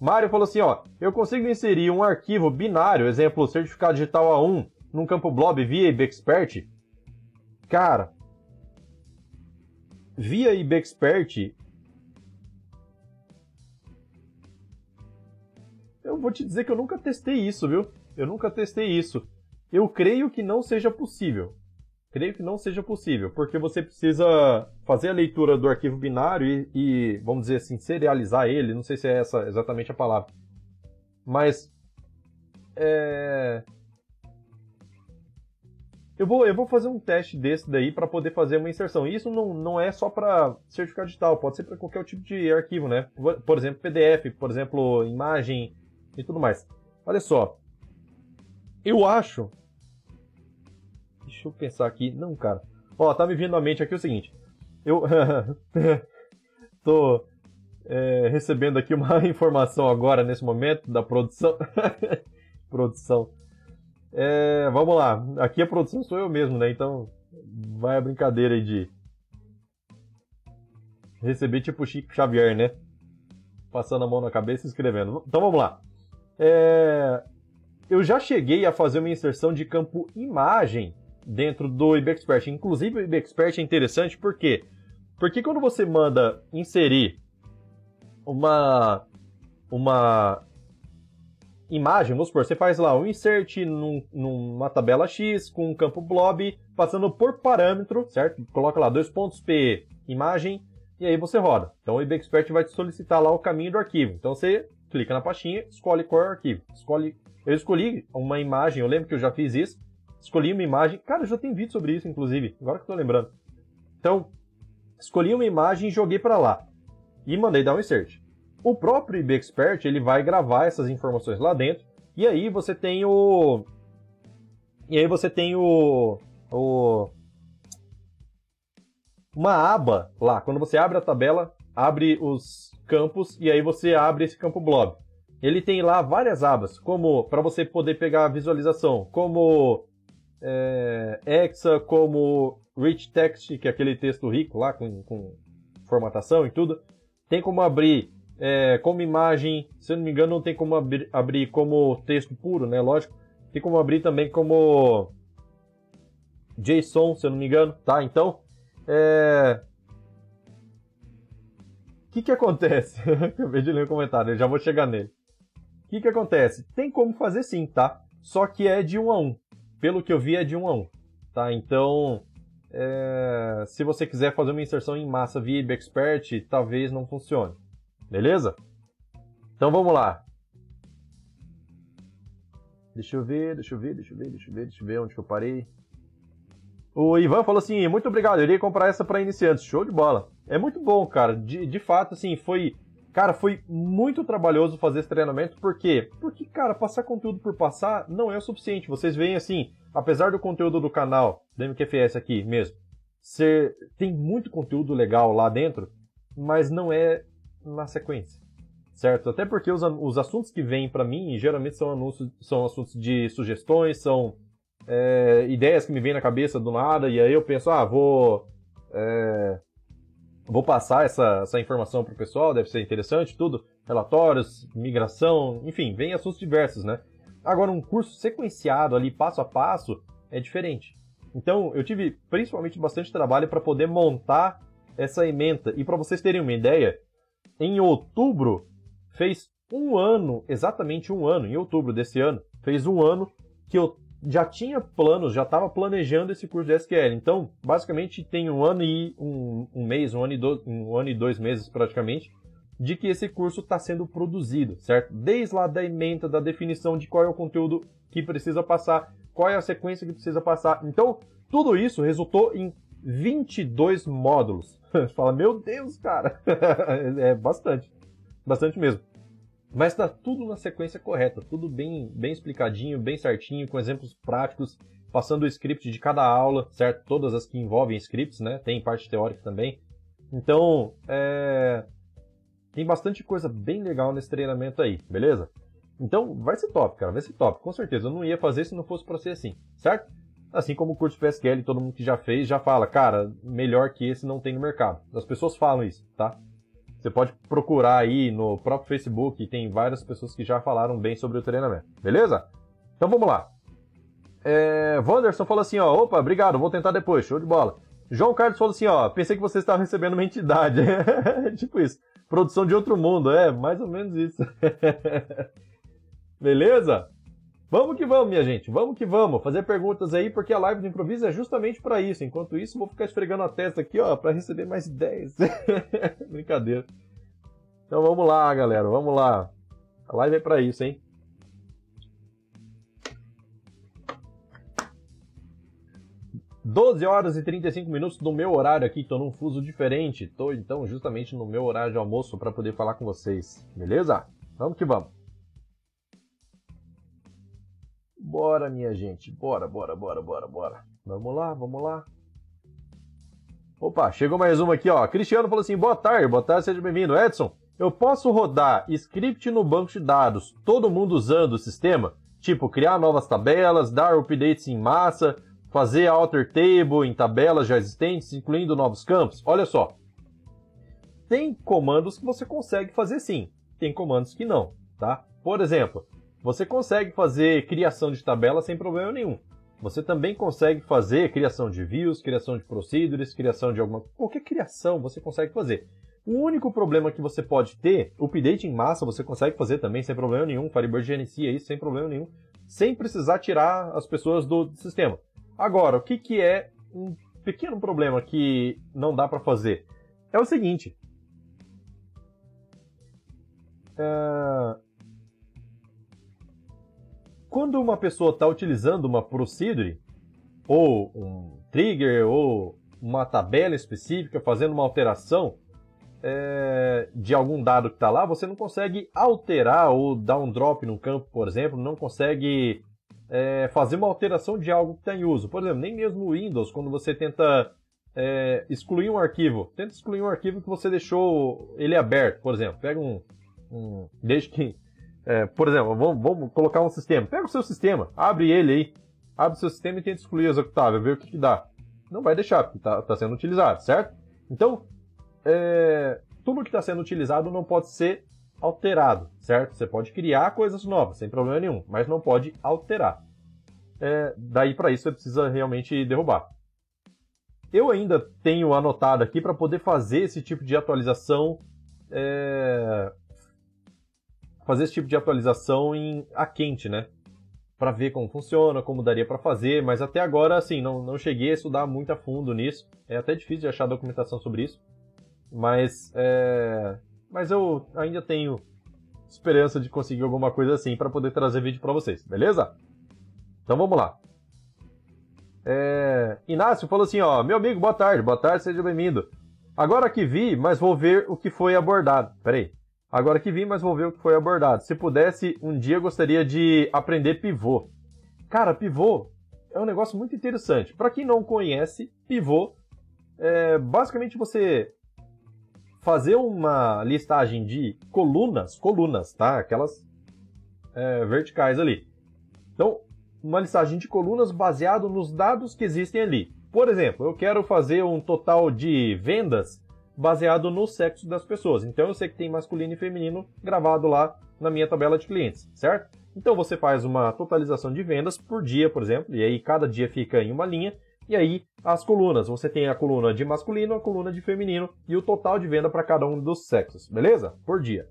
Speaker 1: Mário falou assim, ó, eu consigo inserir um arquivo binário, exemplo, certificado digital A1, num campo blob via IBExpert? Cara, via IBExpert, eu vou te dizer que eu nunca testei isso, viu? Eu nunca testei isso. Eu creio que não seja possível. Creio que não seja possível, porque você precisa fazer a leitura do arquivo binário e, e, vamos dizer assim, serializar ele, não sei se é essa exatamente a palavra. Mas. É... Eu vou, eu vou fazer um teste desse daí para poder fazer uma inserção. E isso não, não é só para certificado digital, pode ser para qualquer tipo de arquivo, né? Por exemplo, PDF, por exemplo, imagem e tudo mais. Olha só. Eu acho Deixa eu pensar aqui. Não, cara. Ó, tá me vindo à mente aqui o seguinte. Eu tô é, recebendo aqui uma informação agora, nesse momento, da produção. produção. É, vamos lá. Aqui a produção sou eu mesmo, né? Então vai a brincadeira aí de Recebi tipo Chico Xavier, né? Passando a mão na cabeça e escrevendo. Então vamos lá. É... Eu já cheguei a fazer uma inserção de campo imagem dentro do IBExpert. Inclusive, o IBExpert é interessante porque porque quando você manda inserir uma uma imagem, vamos supor, você faz lá um insert num, numa tabela X com um campo blob, passando por parâmetro, certo? Coloca lá dois pontos P, imagem, e aí você roda. Então o IBExpert vai te solicitar lá o caminho do arquivo. Então você clica na pastinha, escolhe qual é o arquivo. Escolhe... Eu escolhi uma imagem, eu lembro que eu já fiz isso. Escolhi uma imagem. Cara, já tem vídeo sobre isso, inclusive, agora que eu tô lembrando. Então, escolhi uma imagem e joguei para lá. E mandei dar um insert. O próprio IBExpert ele vai gravar essas informações lá dentro e aí você tem o e aí você tem o, o uma aba lá. Quando você abre a tabela, abre os campos e aí você abre esse campo blob. Ele tem lá várias abas, como para você poder pegar a visualização, como é, Exa, como Rich Text, que é aquele texto rico lá com, com formatação e tudo. Tem como abrir é, como imagem, se eu não me engano, não tem como abrir, abrir como texto puro, né? Lógico. Tem como abrir também como JSON, se eu não me engano, tá? Então, é... O que que acontece? Acabei de ler um comentário, eu já vou chegar nele. O que que acontece? Tem como fazer sim, tá? Só que é de 1 a 1. Pelo que eu vi, é de 1 a 1, tá? Então, é... se você quiser fazer uma inserção em massa via Expert, talvez não funcione. Beleza? Então vamos lá. Deixa eu ver, deixa eu ver, deixa eu ver, deixa eu ver, deixa eu ver onde eu parei. O Ivan falou assim: muito obrigado, eu iria comprar essa para iniciantes. Show de bola. É muito bom, cara. De, de fato, assim, foi. Cara, foi muito trabalhoso fazer esse treinamento, por quê? Porque, cara, passar conteúdo por passar não é o suficiente. Vocês veem assim, apesar do conteúdo do canal, da MQFS aqui mesmo, ser, tem muito conteúdo legal lá dentro, mas não é na sequência. Certo? Até porque os, os assuntos que vêm para mim geralmente são, anúncios, são assuntos de sugestões, são é, ideias que me vêm na cabeça do nada, e aí eu penso, ah, vou. É, vou passar essa, essa informação para o pessoal, deve ser interessante, tudo. Relatórios, migração, enfim, vem assuntos diversos, né? Agora, um curso sequenciado ali, passo a passo, é diferente. Então, eu tive principalmente bastante trabalho para poder montar essa ementa. E para vocês terem uma ideia, em outubro, fez um ano, exatamente um ano, em outubro desse ano, fez um ano que eu já tinha planos, já estava planejando esse curso de SQL. Então, basicamente, tem um ano e um, um mês, um ano, e do, um ano e dois meses praticamente, de que esse curso está sendo produzido, certo? Desde lá da emenda, da definição de qual é o conteúdo que precisa passar, qual é a sequência que precisa passar. Então, tudo isso resultou em 22 módulos. Fala, meu Deus, cara! é bastante. Bastante mesmo. Mas está tudo na sequência correta, tudo bem, bem explicadinho, bem certinho, com exemplos práticos, passando o script de cada aula, certo? Todas as que envolvem scripts, né? Tem parte teórica também. Então, é... tem bastante coisa bem legal nesse treinamento aí, beleza? Então, vai ser top, cara, vai ser top, com certeza. Eu não ia fazer se não fosse para ser assim, certo? Assim como o curso PSQL, todo mundo que já fez já fala, cara, melhor que esse não tem no mercado. As pessoas falam isso, tá? Você pode procurar aí no próprio Facebook, tem várias pessoas que já falaram bem sobre o treinamento, beleza? Então vamos lá. É, Wanderson falou assim, ó, opa, obrigado, vou tentar depois, show de bola. João Carlos falou assim, ó, pensei que você estava recebendo uma entidade. tipo isso, produção de outro mundo, é, mais ou menos isso. beleza? Vamos que vamos, minha gente. Vamos que vamos. Fazer perguntas aí, porque a live do improviso é justamente para isso. Enquanto isso, vou ficar esfregando a testa aqui, ó, para receber mais ideias. Brincadeira. Então vamos lá, galera. Vamos lá. A live é para isso, hein? Doze horas e 35 minutos do meu horário aqui, tô num fuso diferente. Tô então justamente no meu horário de almoço para poder falar com vocês. Beleza? Vamos que vamos. Bora, minha gente. Bora, bora, bora, bora, bora. Vamos lá, vamos lá. Opa, chegou mais uma aqui, ó. Cristiano falou assim: boa tarde, boa tarde, seja bem-vindo. Edson, eu posso rodar script no banco de dados, todo mundo usando o sistema? Tipo, criar novas tabelas, dar updates em massa, fazer alter table em tabelas já existentes, incluindo novos campos? Olha só. tem comandos que você consegue fazer sim, tem comandos que não, tá? Por exemplo, você consegue fazer criação de tabela sem problema nenhum. Você também consegue fazer criação de views, criação de procedures, criação de alguma. qualquer criação você consegue fazer. O único problema que você pode ter, update em massa você consegue fazer também sem problema nenhum, Firebird gerencia isso sem problema nenhum, sem precisar tirar as pessoas do sistema. Agora, o que, que é um pequeno problema que não dá para fazer? É o seguinte. É... Quando uma pessoa está utilizando uma procedure, ou um trigger, ou uma tabela específica, fazendo uma alteração, é, de algum dado que está lá, você não consegue alterar ou dar um drop no campo, por exemplo, não consegue é, fazer uma alteração de algo que está em uso. Por exemplo, nem mesmo no Windows, quando você tenta é, excluir um arquivo, tenta excluir um arquivo que você deixou ele aberto, por exemplo. Pega um. um desde que. É, por exemplo, vamos, vamos, colocar um sistema. Pega o seu sistema, abre ele aí, abre o seu sistema e tenta excluir o executável, ver o que, que dá. Não vai deixar, porque está tá sendo utilizado, certo? Então, é, tudo que está sendo utilizado não pode ser alterado, certo? Você pode criar coisas novas, sem problema nenhum, mas não pode alterar. É, daí para isso você precisa realmente derrubar. Eu ainda tenho anotado aqui para poder fazer esse tipo de atualização, é, fazer esse tipo de atualização em a quente, né? Para ver como funciona, como daria para fazer, mas até agora assim não, não cheguei a estudar muito a fundo nisso. É até difícil de achar documentação sobre isso. Mas, é... mas eu ainda tenho esperança de conseguir alguma coisa assim para poder trazer vídeo para vocês, beleza? Então vamos lá. É... Inácio falou assim, ó, meu amigo, boa tarde, boa tarde, seja bem-vindo. Agora que vi, mas vou ver o que foi abordado. Peraí. Agora que vi, mas vou ver o que foi abordado. Se pudesse, um dia gostaria de aprender pivô. Cara, pivô é um negócio muito interessante. Para quem não conhece, pivô é basicamente você fazer uma listagem de colunas, colunas, tá? Aquelas é, verticais ali. Então, uma listagem de colunas baseado nos dados que existem ali. Por exemplo, eu quero fazer um total de vendas baseado no sexo das pessoas. Então eu sei que tem masculino e feminino gravado lá na minha tabela de clientes, certo? Então você faz uma totalização de vendas por dia, por exemplo, e aí cada dia fica em uma linha, e aí, as colunas. Você tem a coluna de masculino, a coluna de feminino e o total de venda para cada um dos sexos, beleza? Por dia.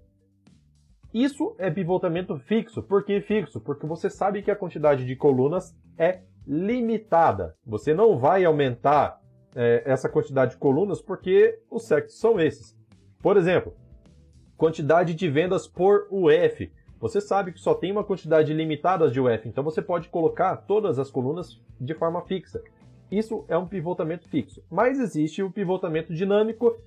Speaker 1: Isso é pivotamento fixo. Por que fixo? Porque você sabe que a quantidade de colunas é limitada. Você não vai aumentar é, essa quantidade de colunas porque os sexos são esses. Por exemplo, quantidade de vendas por UF. Você sabe que só tem uma quantidade limitada de UF, então você pode colocar todas as colunas de forma fixa. Isso é um pivotamento fixo. Mas existe o pivotamento dinâmico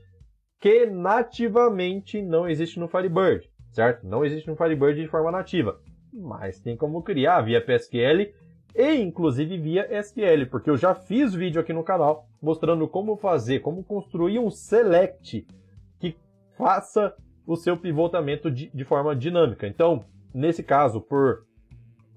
Speaker 1: que nativamente não existe no Firebird, certo? Não existe no Firebird de forma nativa. Mas tem como criar via PSQL e inclusive via SQL, porque eu já fiz vídeo aqui no canal mostrando como fazer, como construir um select que faça o seu pivotamento de, de forma dinâmica. Então, nesse caso, por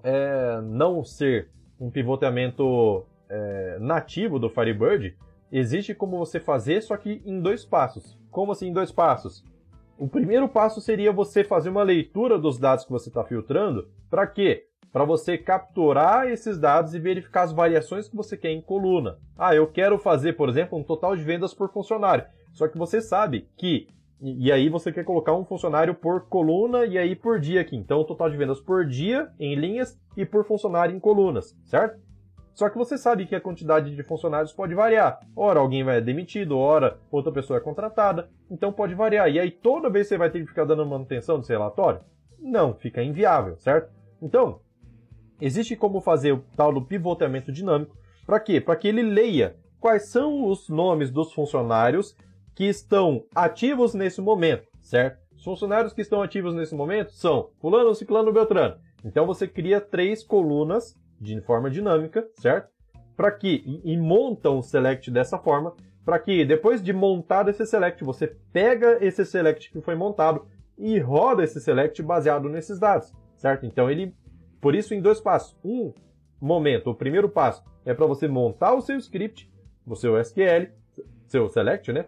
Speaker 1: é, não ser um pivotamento é, nativo do Firebird, existe como você fazer, só que em dois passos. Como assim em dois passos? O primeiro passo seria você fazer uma leitura dos dados que você está filtrando. Para quê? Para você capturar esses dados e verificar as variações que você quer em coluna. Ah, eu quero fazer, por exemplo, um total de vendas por funcionário. Só que você sabe que. E aí você quer colocar um funcionário por coluna e aí por dia aqui. Então, o total de vendas por dia em linhas e por funcionário em colunas, certo? Só que você sabe que a quantidade de funcionários pode variar. Ora alguém vai demitido, ora outra pessoa é contratada. Então pode variar. E aí toda vez você vai ter que ficar dando manutenção desse relatório? Não, fica inviável, certo? Então, existe como fazer o tal do pivotamento dinâmico. Para quê? Para que ele leia quais são os nomes dos funcionários que estão ativos nesse momento, certo? Os funcionários que estão ativos nesse momento são fulano, ciclano, beltrano. Então você cria três colunas de forma dinâmica, certo? Para que e, e monta select dessa forma, para que depois de montado esse select, você pega esse select que foi montado e roda esse select baseado nesses dados, certo? Então ele, por isso em dois passos. Um momento, o primeiro passo é para você montar o seu script, o seu SQL, seu select, né?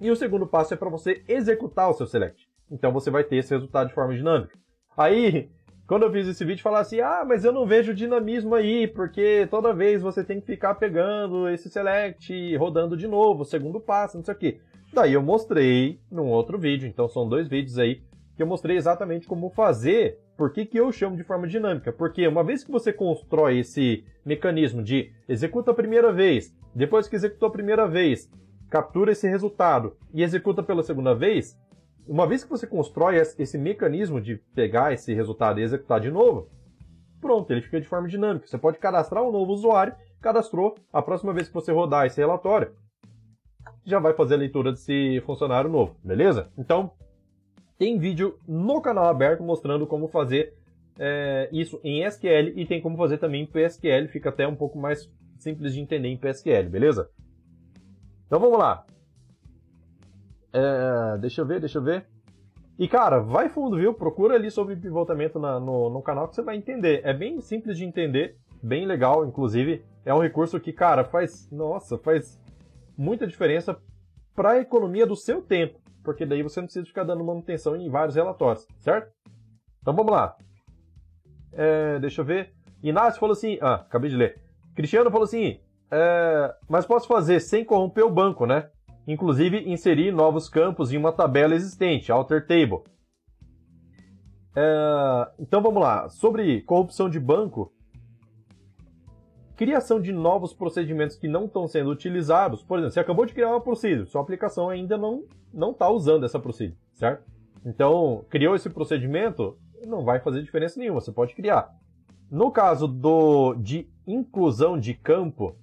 Speaker 1: E o segundo passo é para você executar o seu select. Então você vai ter esse resultado de forma dinâmica. Aí, quando eu fiz esse vídeo, falar assim: ah, mas eu não vejo dinamismo aí, porque toda vez você tem que ficar pegando esse select rodando de novo, segundo passo, não sei o quê. Daí eu mostrei num outro vídeo, então são dois vídeos aí que eu mostrei exatamente como fazer. Por que, que eu chamo de forma dinâmica? Porque uma vez que você constrói esse mecanismo de executa a primeira vez, depois que executou a primeira vez, captura esse resultado e executa pela segunda vez, uma vez que você constrói esse mecanismo de pegar esse resultado e executar de novo, pronto, ele fica de forma dinâmica. Você pode cadastrar um novo usuário, cadastrou, a próxima vez que você rodar esse relatório, já vai fazer a leitura desse funcionário novo, beleza? Então, tem vídeo no canal aberto mostrando como fazer é, isso em SQL e tem como fazer também em PSQL, fica até um pouco mais simples de entender em PSQL, beleza? Então vamos lá. É, deixa eu ver, deixa eu ver. E cara, vai fundo, viu? Procura ali sobre pivotamento na, no, no canal que você vai entender. É bem simples de entender, bem legal, inclusive. É um recurso que, cara, faz, nossa, faz muita diferença para a economia do seu tempo, porque daí você não precisa ficar dando manutenção em vários relatórios, certo? Então vamos lá. É, deixa eu ver. Inácio falou assim, ah, acabei de ler. Cristiano falou assim, é, mas posso fazer sem corromper o banco, né? Inclusive inserir novos campos em uma tabela existente, alter table. É, então vamos lá. Sobre corrupção de banco, criação de novos procedimentos que não estão sendo utilizados. Por exemplo, você acabou de criar uma procedure, sua aplicação ainda não não está usando essa procedure, certo? Então, criou esse procedimento, não vai fazer diferença nenhuma, você pode criar. No caso do de inclusão de campo,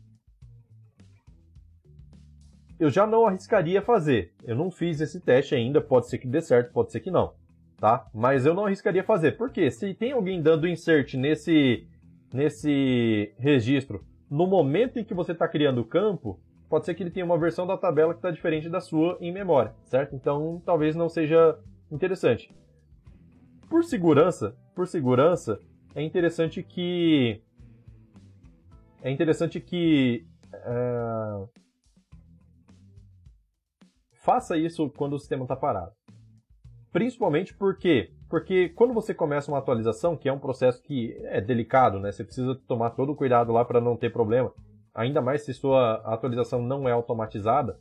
Speaker 1: eu já não arriscaria fazer. Eu não fiz esse teste ainda, pode ser que dê certo, pode ser que não, tá? Mas eu não arriscaria fazer. Por quê? Se tem alguém dando insert nesse nesse registro, no momento em que você está criando o campo, pode ser que ele tenha uma versão da tabela que está diferente da sua em memória, certo? Então talvez não seja interessante. Por segurança, por segurança, é interessante que é interessante que uh, faça isso quando o sistema está parado. Principalmente porque porque quando você começa uma atualização, que é um processo que é delicado, né? Você precisa tomar todo o cuidado lá para não ter problema. Ainda mais se sua atualização não é automatizada.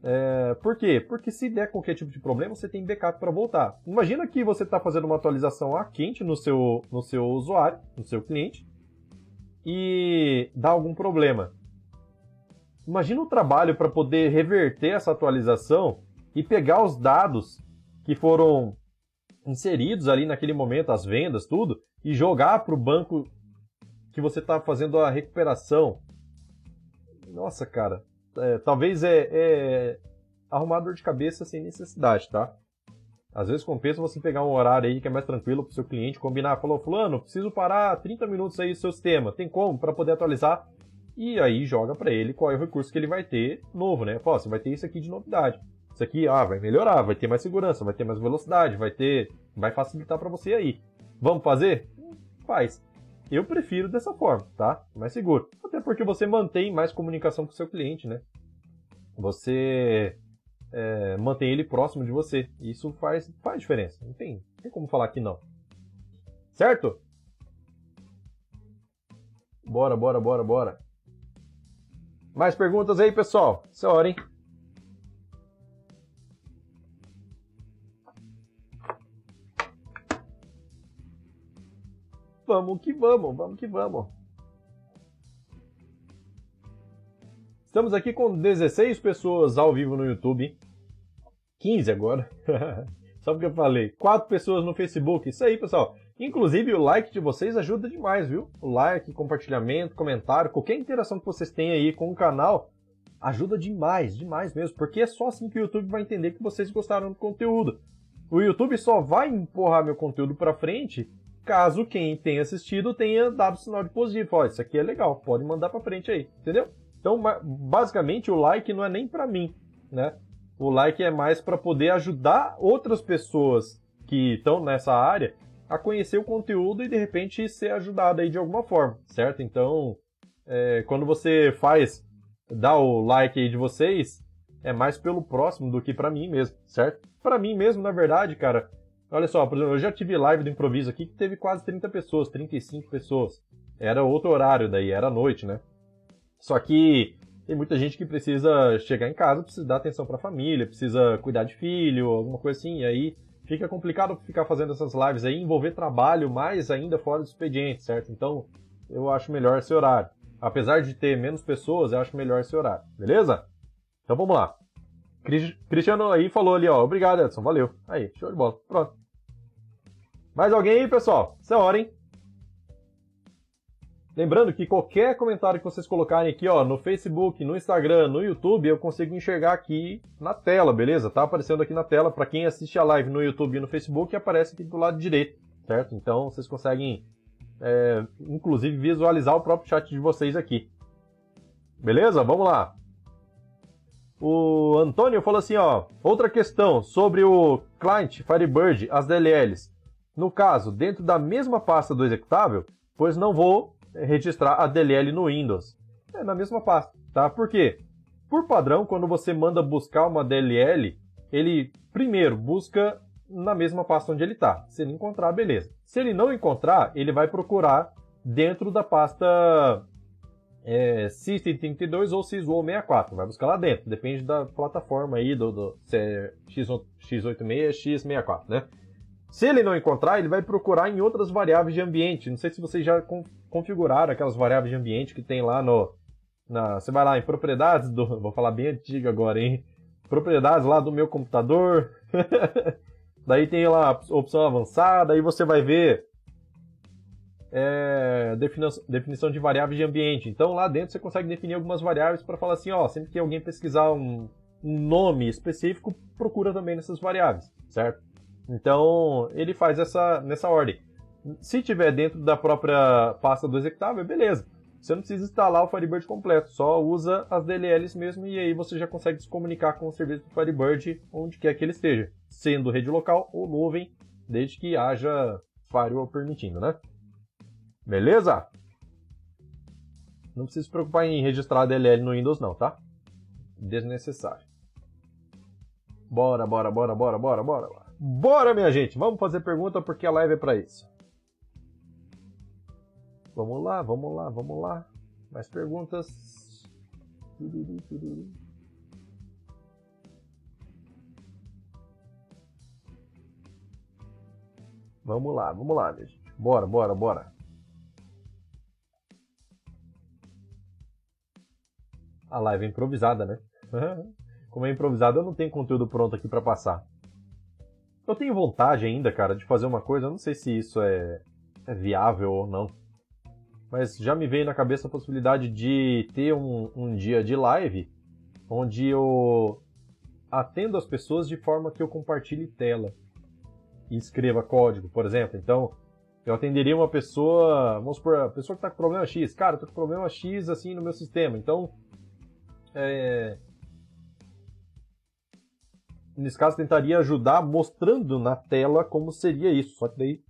Speaker 1: É... Por quê? Porque se der qualquer tipo de problema, você tem backup para voltar. Imagina que você está fazendo uma atualização a quente no seu, no seu usuário, no seu cliente, e dá algum problema. Imagina o trabalho para poder reverter essa atualização e pegar os dados que foram inseridos ali naquele momento, as vendas, tudo, e jogar para o banco que você está fazendo a recuperação. Nossa, cara, é, talvez é, é arrumar dor de cabeça sem necessidade, tá? Às vezes compensa você pegar um horário aí que é mais tranquilo para o seu cliente, combinar, falou, fulano, preciso parar 30 minutos aí do seu sistema, tem como para poder atualizar? E aí joga para ele qual é o recurso que ele vai ter novo, né? Pô, você vai ter isso aqui de novidade. Isso aqui, ah, vai melhorar, vai ter mais segurança, vai ter mais velocidade, vai ter, vai facilitar para você aí. Vamos fazer? Faz. Eu prefiro dessa forma, tá? Mais seguro. Até porque você mantém mais comunicação com o seu cliente, né? Você é, mantém ele próximo de você. Isso faz, faz diferença. Não tem, não tem como falar que não. Certo? Bora, bora, bora, bora. Mais perguntas aí, pessoal? Essa é hora, hein? Vamos que vamos, vamos que vamos. Estamos aqui com 16 pessoas ao vivo no YouTube. 15 agora. Só porque eu falei. 4 pessoas no Facebook. Isso aí, pessoal. Inclusive, o like de vocês ajuda demais, viu? O like, compartilhamento, comentário, qualquer interação que vocês têm aí com o canal ajuda demais, demais mesmo. Porque é só assim que o YouTube vai entender que vocês gostaram do conteúdo. O YouTube só vai empurrar meu conteúdo para frente caso quem tenha assistido tenha dado sinal de positivo. Ó, isso aqui é legal, pode mandar para frente aí, entendeu? Então, basicamente, o like não é nem para mim, né? O like é mais para poder ajudar outras pessoas que estão nessa área a conhecer o conteúdo e de repente ser ajudado aí de alguma forma, certo? Então, é, quando você faz, dá o like aí de vocês, é mais pelo próximo do que para mim mesmo, certo? Para mim mesmo, na verdade, cara, olha só, por exemplo, eu já tive live do improviso aqui que teve quase 30 pessoas, 35 pessoas. Era outro horário daí, era noite, né? Só que tem muita gente que precisa chegar em casa, precisa dar atenção para a família, precisa cuidar de filho, alguma coisa assim, e aí fica complicado ficar fazendo essas lives aí, envolver trabalho mais ainda fora do expediente, certo? Então, eu acho melhor esse horário. Apesar de ter menos pessoas, eu acho melhor esse horário, beleza? Então vamos lá. Cristiano aí falou ali, ó. Obrigado, Edson. Valeu. Aí, show de bola. Pronto. Mais alguém aí, pessoal? Essa é hora, hein? Lembrando que qualquer comentário que vocês colocarem aqui, ó, no Facebook, no Instagram, no YouTube, eu consigo enxergar aqui na tela, beleza? Tá aparecendo aqui na tela. Para quem assiste a live no YouTube e no Facebook, aparece aqui do lado direito, certo? Então vocês conseguem, é, inclusive, visualizar o próprio chat de vocês aqui. Beleza? Vamos lá. O Antônio falou assim, ó, outra questão sobre o client Firebird, as DLLs. No caso, dentro da mesma pasta do executável, pois não vou registrar a DLL no Windows. É na mesma pasta, tá? Por quê? Por padrão, quando você manda buscar uma DLL, ele primeiro busca na mesma pasta onde ele está. Se ele encontrar, beleza. Se ele não encontrar, ele vai procurar dentro da pasta é, System32 ou SysWall64. Vai buscar lá dentro. Depende da plataforma aí, do, do se é X86, X64, né? Se ele não encontrar, ele vai procurar em outras variáveis de ambiente. Não sei se vocês já configuraram aquelas variáveis de ambiente que tem lá no. Na, você vai lá em propriedades do. Vou falar bem antigo agora, hein? Propriedades lá do meu computador. Daí tem lá a opção avançada, aí você vai ver é, definição, definição de variáveis de ambiente. Então lá dentro você consegue definir algumas variáveis para falar assim, ó, sempre que alguém pesquisar um, um nome específico, procura também nessas variáveis, certo? Então, ele faz essa nessa ordem. Se tiver dentro da própria pasta do executável, beleza. Você não precisa instalar o Firebird completo, só usa as DLLs mesmo e aí você já consegue se comunicar com o serviço do Firebird onde quer que ele esteja, sendo rede local ou nuvem, desde que haja firewall permitindo, né? Beleza? Não precisa se preocupar em registrar a DLL no Windows não, tá? Desnecessário. Bora, bora, bora, bora, bora, bora. Bora, minha gente, vamos fazer pergunta porque a live é para isso. Vamos lá, vamos lá, vamos lá. Mais perguntas. Vamos lá, vamos lá, minha gente. Bora, bora, bora. A live é improvisada, né? Como é improvisada, eu não tenho conteúdo pronto aqui para passar. Eu tenho vontade ainda, cara, de fazer uma coisa, eu não sei se isso é, é viável ou não. Mas já me veio na cabeça a possibilidade de ter um, um dia de live onde eu atendo as pessoas de forma que eu compartilhe tela e escreva código, por exemplo. Então, eu atenderia uma pessoa, vamos supor, a pessoa que está com problema X. Cara, eu com problema X assim no meu sistema. Então, é, nesse caso, tentaria ajudar mostrando na tela como seria isso. Só que daí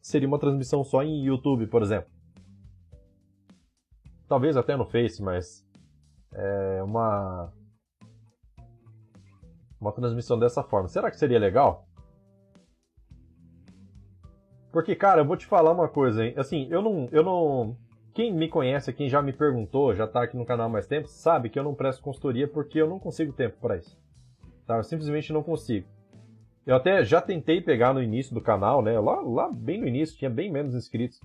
Speaker 1: seria uma transmissão só em YouTube, por exemplo. Talvez até no Face, mas é uma uma transmissão dessa forma. Será que seria legal? Porque, cara, eu vou te falar uma coisa, hein? Assim, eu não, eu não. Quem me conhece, quem já me perguntou, já tá aqui no canal há mais tempo, sabe que eu não presto consultoria porque eu não consigo tempo para isso. Tá? Eu simplesmente não consigo. Eu até já tentei pegar no início do canal, né? Lá, lá bem no início, tinha bem menos inscritos.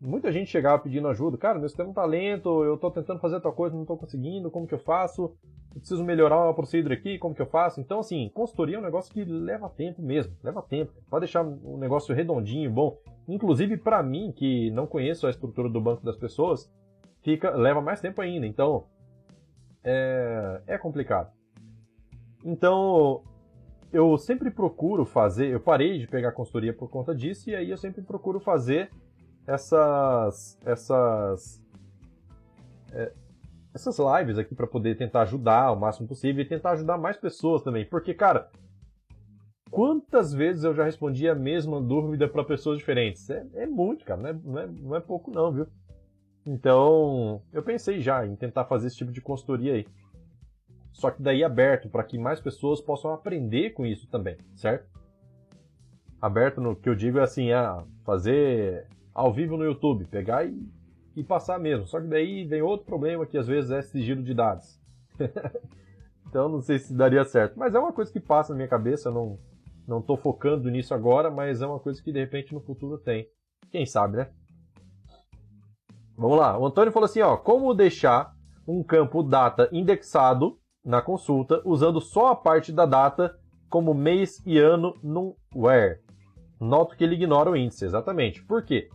Speaker 1: Muita gente chegava pedindo ajuda. Cara, meu sistema tá lento, eu tô tentando fazer tal coisa, não tô conseguindo, como que eu faço? Eu preciso melhorar uma procedura aqui, como que eu faço? Então, assim, consultoria é um negócio que leva tempo mesmo, leva tempo. Pode deixar um negócio redondinho, bom. Inclusive, para mim, que não conheço a estrutura do banco das pessoas, fica leva mais tempo ainda. Então, é, é complicado. Então, eu sempre procuro fazer, eu parei de pegar consultoria por conta disso, e aí eu sempre procuro fazer essas essas é, essas lives aqui para poder tentar ajudar o máximo possível e tentar ajudar mais pessoas também, porque cara, quantas vezes eu já respondi a mesma dúvida para pessoas diferentes? É, é muito, cara, não é, não é, não é pouco não, viu? Então, eu pensei já em tentar fazer esse tipo de consultoria aí. Só que daí aberto para que mais pessoas possam aprender com isso também, certo? Aberto no que eu digo é assim, é fazer ao vivo no YouTube, pegar e, e passar mesmo. Só que daí vem outro problema que às vezes é sigilo de dados. então não sei se daria certo, mas é uma coisa que passa na minha cabeça, não não tô focando nisso agora, mas é uma coisa que de repente no futuro tem. Quem sabe, né? Vamos lá. O Antônio falou assim, ó, como deixar um campo data indexado na consulta usando só a parte da data como mês e ano no where. Noto que ele ignora o índice, exatamente. Por quê?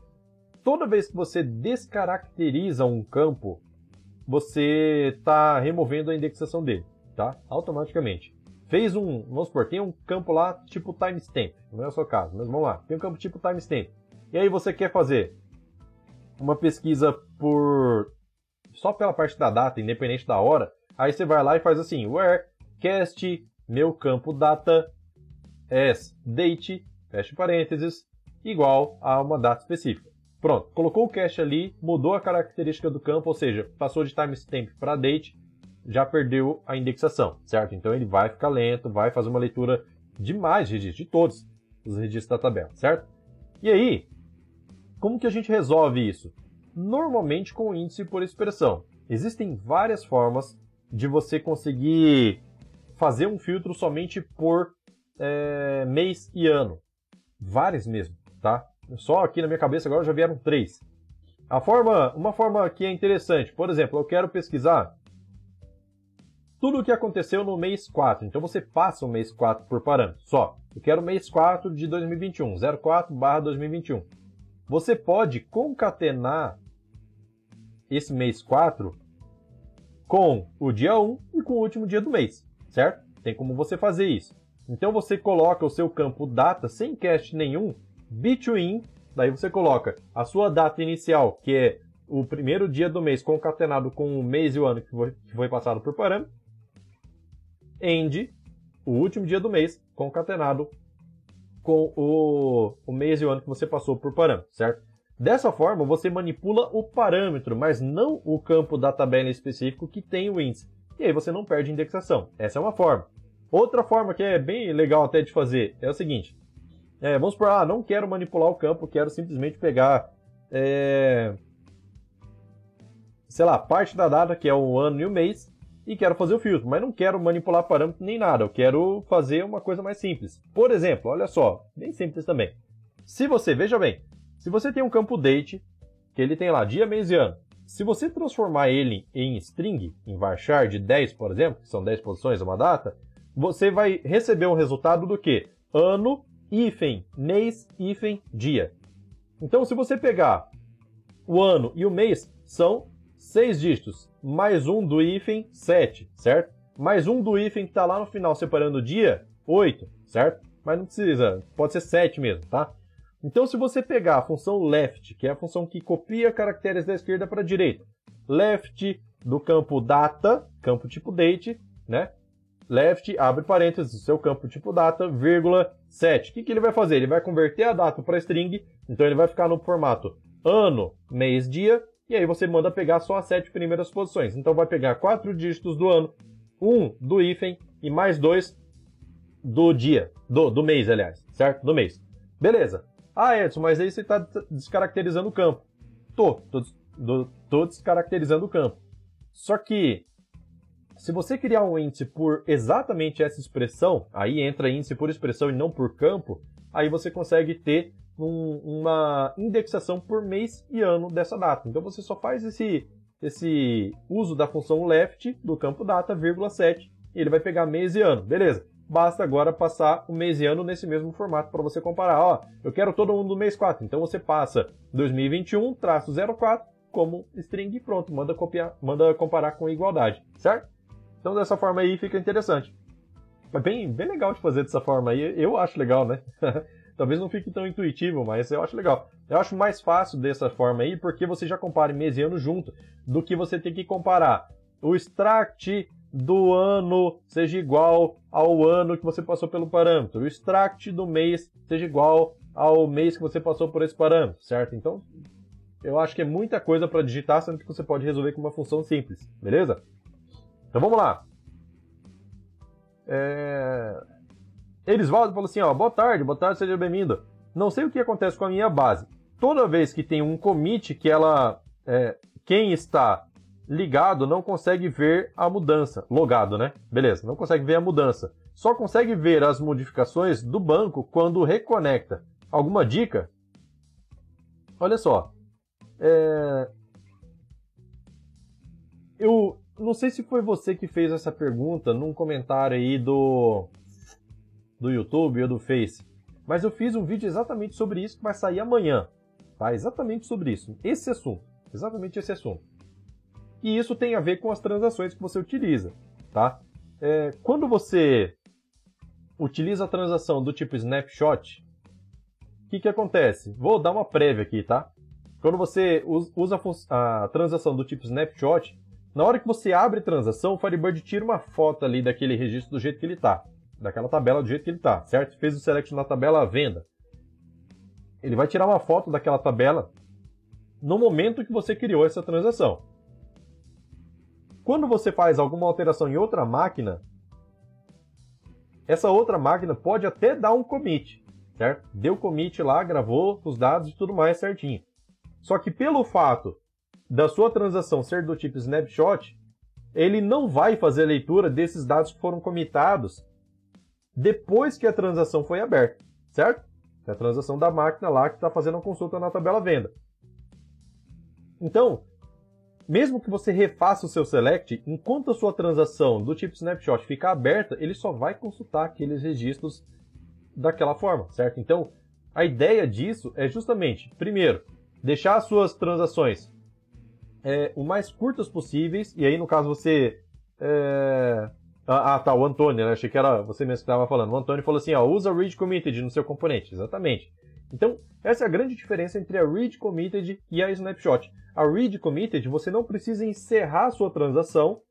Speaker 1: Toda vez que você descaracteriza um campo, você está removendo a indexação dele, tá? Automaticamente fez um, vamos supor, tem um campo lá tipo timestamp, não é o seu caso, mas vamos lá, tem um campo tipo timestamp. E aí você quer fazer uma pesquisa por só pela parte da data, independente da hora, aí você vai lá e faz assim, where cast meu campo data as date, fecha parênteses, igual a uma data específica. Pronto, colocou o cache ali, mudou a característica do campo, ou seja, passou de timestamp para date, já perdeu a indexação, certo? Então ele vai ficar lento, vai fazer uma leitura de mais registros, de todos os registros da tabela, certo? E aí, como que a gente resolve isso? Normalmente com índice por expressão. Existem várias formas de você conseguir fazer um filtro somente por é, mês e ano. Várias mesmo, tá? Só aqui na minha cabeça agora já vieram três. A forma, uma forma que é interessante, por exemplo, eu quero pesquisar tudo o que aconteceu no mês 4. Então você passa o mês 4 por parâmetro. Só. Eu quero o mês 4 de 2021, 04 2021. Você pode concatenar esse mês 4 com o dia 1 e com o último dia do mês, certo? Tem como você fazer isso. Então você coloca o seu campo data sem cast nenhum, between, daí você coloca a sua data inicial, que é o primeiro dia do mês concatenado com o mês e o ano que foi, que foi passado por parâmetro, end, o último dia do mês, concatenado com o, o mês e o ano que você passou por parâmetro, certo? Dessa forma, você manipula o parâmetro, mas não o campo da tabela específico que tem o índice. E aí você não perde indexação. Essa é uma forma. Outra forma que é bem legal até de fazer é o seguinte. É, vamos supor, ah, não quero manipular o campo, quero simplesmente pegar, é, sei lá, parte da data, que é o ano e o mês, e quero fazer o filtro, mas não quero manipular parâmetro nem nada, eu quero fazer uma coisa mais simples. Por exemplo, olha só, bem simples também. Se você, veja bem, se você tem um campo date, que ele tem lá dia, mês e ano, se você transformar ele em string, em varchar de 10, por exemplo, que são 10 posições uma data, você vai receber um resultado do que? Ano, hífen, mês, hífen, dia. Então, se você pegar o ano e o mês, são seis dígitos, mais um do hífen, 7, certo? Mais um do hífen que está lá no final separando o dia, 8, certo? Mas não precisa, pode ser 7 mesmo, tá? Então, se você pegar a função left, que é a função que copia caracteres da esquerda para a direita, left do campo data, campo tipo date, né? Left, abre parênteses, seu campo tipo data, vírgula 7. O que, que ele vai fazer? Ele vai converter a data para string, então ele vai ficar no formato ano, mês, dia, e aí você manda pegar só as sete primeiras posições. Então vai pegar quatro dígitos do ano, um do hífen e mais dois do dia, do, do mês, aliás, certo? Do mês. Beleza. Ah, Edson, mas aí você está descaracterizando o campo. Tô, tô, tô, descaracterizando o campo. Só que, se você criar um índice por exatamente essa expressão, aí entra índice por expressão e não por campo, aí você consegue ter um, uma indexação por mês e ano dessa data. Então você só faz esse, esse uso da função left do campo data, vírgula 7, e ele vai pegar mês e ano. Beleza. Basta agora passar o mês e ano nesse mesmo formato para você comparar. Ó, eu quero todo mundo do mês 4. Então você passa 2021 traço 04 como string e pronto, manda copiar, manda comparar com igualdade, certo? Então dessa forma aí fica interessante. É bem, bem legal de fazer dessa forma aí. Eu acho legal, né? Talvez não fique tão intuitivo, mas eu acho legal. Eu acho mais fácil dessa forma aí, porque você já compara mês e ano junto, do que você ter que comparar o extract do ano seja igual ao ano que você passou pelo parâmetro, o extract do mês seja igual ao mês que você passou por esse parâmetro, certo? Então, eu acho que é muita coisa para digitar, sendo que você pode resolver com uma função simples, beleza? Então vamos lá. É... Elisvaldo falou assim, ó, boa tarde, boa tarde, seja bem-vindo. Não sei o que acontece com a minha base. Toda vez que tem um commit que ela, é, quem está ligado não consegue ver a mudança, logado, né? Beleza, não consegue ver a mudança. Só consegue ver as modificações do banco quando reconecta. Alguma dica? Olha só, é... eu não sei se foi você que fez essa pergunta num comentário aí do do YouTube ou do Face, mas eu fiz um vídeo exatamente sobre isso que vai sair amanhã, tá? Exatamente sobre isso, esse assunto, exatamente esse assunto. E isso tem a ver com as transações que você utiliza, tá? É, quando você utiliza a transação do tipo snapshot, o que, que acontece? Vou dar uma prévia aqui, tá? Quando você usa a transação do tipo snapshot, na hora que você abre transação, o Firebird tira uma foto ali daquele registro do jeito que ele está daquela tabela do jeito que ele está, certo? Fez o select na tabela venda. Ele vai tirar uma foto daquela tabela no momento que você criou essa transação. Quando você faz alguma alteração em outra máquina, essa outra máquina pode até dar um commit, certo? Deu commit lá, gravou os dados e tudo mais certinho. Só que pelo fato da sua transação ser do tipo snapshot, ele não vai fazer a leitura desses dados que foram comitados depois que a transação foi aberta, certo? É a transação da máquina lá que está fazendo a consulta na tabela venda. Então, mesmo que você refaça o seu select, enquanto a sua transação do tipo snapshot ficar aberta, ele só vai consultar aqueles registros daquela forma, certo? Então, a ideia disso é justamente, primeiro, deixar as suas transações é, o mais curtas possíveis, e aí no caso você é, ah, tá, o Antônio, né? Achei que era você mesmo que estava falando. O Antônio falou assim, ó, usa read committed no seu componente. Exatamente. Então, essa é a grande diferença entre a read committed e a snapshot. A read committed, você não precisa encerrar a sua transação,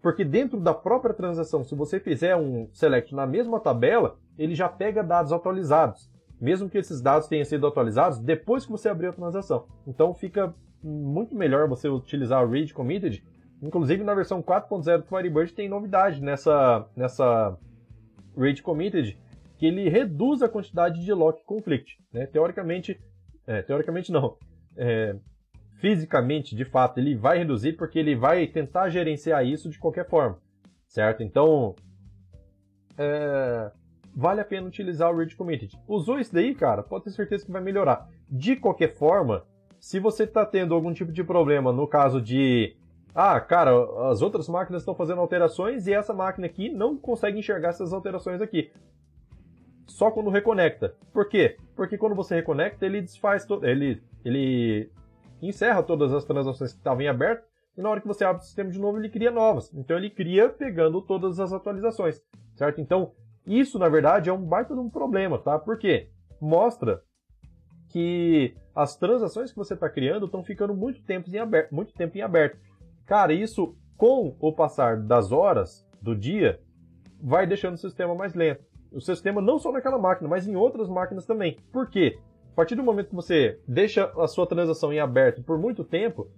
Speaker 1: porque dentro da própria transação, se você fizer um select na mesma tabela, ele já pega dados atualizados, mesmo que esses dados tenham sido atualizados depois que você abriu a transação. Então, fica muito melhor você utilizar a read committed Inclusive na versão 4.0 do Firebird tem novidade nessa, nessa Rage Committed, que ele reduz a quantidade de lock conflict. Né? Teoricamente, é, teoricamente não, é, fisicamente, de fato, ele vai reduzir porque ele vai tentar gerenciar isso de qualquer forma, certo? Então, é, vale a pena utilizar o Rage Committed. Usou isso daí, cara, pode ter certeza que vai melhorar. De qualquer forma, se você está tendo algum tipo de problema no caso de ah, cara, as outras máquinas estão fazendo alterações e essa máquina aqui não consegue enxergar essas alterações aqui. Só quando reconecta. Por quê? Porque quando você reconecta, ele desfaz todo. Ele, ele encerra todas as transações que estavam em aberto e na hora que você abre o sistema de novo, ele cria novas. Então ele cria pegando todas as atualizações, certo? Então, isso na verdade é um baita de um problema, tá? Por quê? Mostra que as transações que você está criando estão ficando muito tempo em aberto, muito tempo em aberto. Cara, isso com o passar das horas do dia vai deixando o sistema mais lento. O sistema não só naquela máquina, mas em outras máquinas também. Por quê? A partir do momento que você deixa a sua transação em aberto por muito tempo,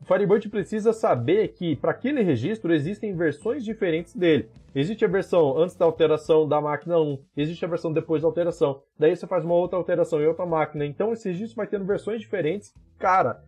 Speaker 1: o Firebird precisa saber que para aquele registro existem versões diferentes dele. Existe a versão antes da alteração da máquina 1, existe a versão depois da alteração. Daí você faz uma outra alteração em outra máquina. Então esse registro vai tendo versões diferentes. Cara,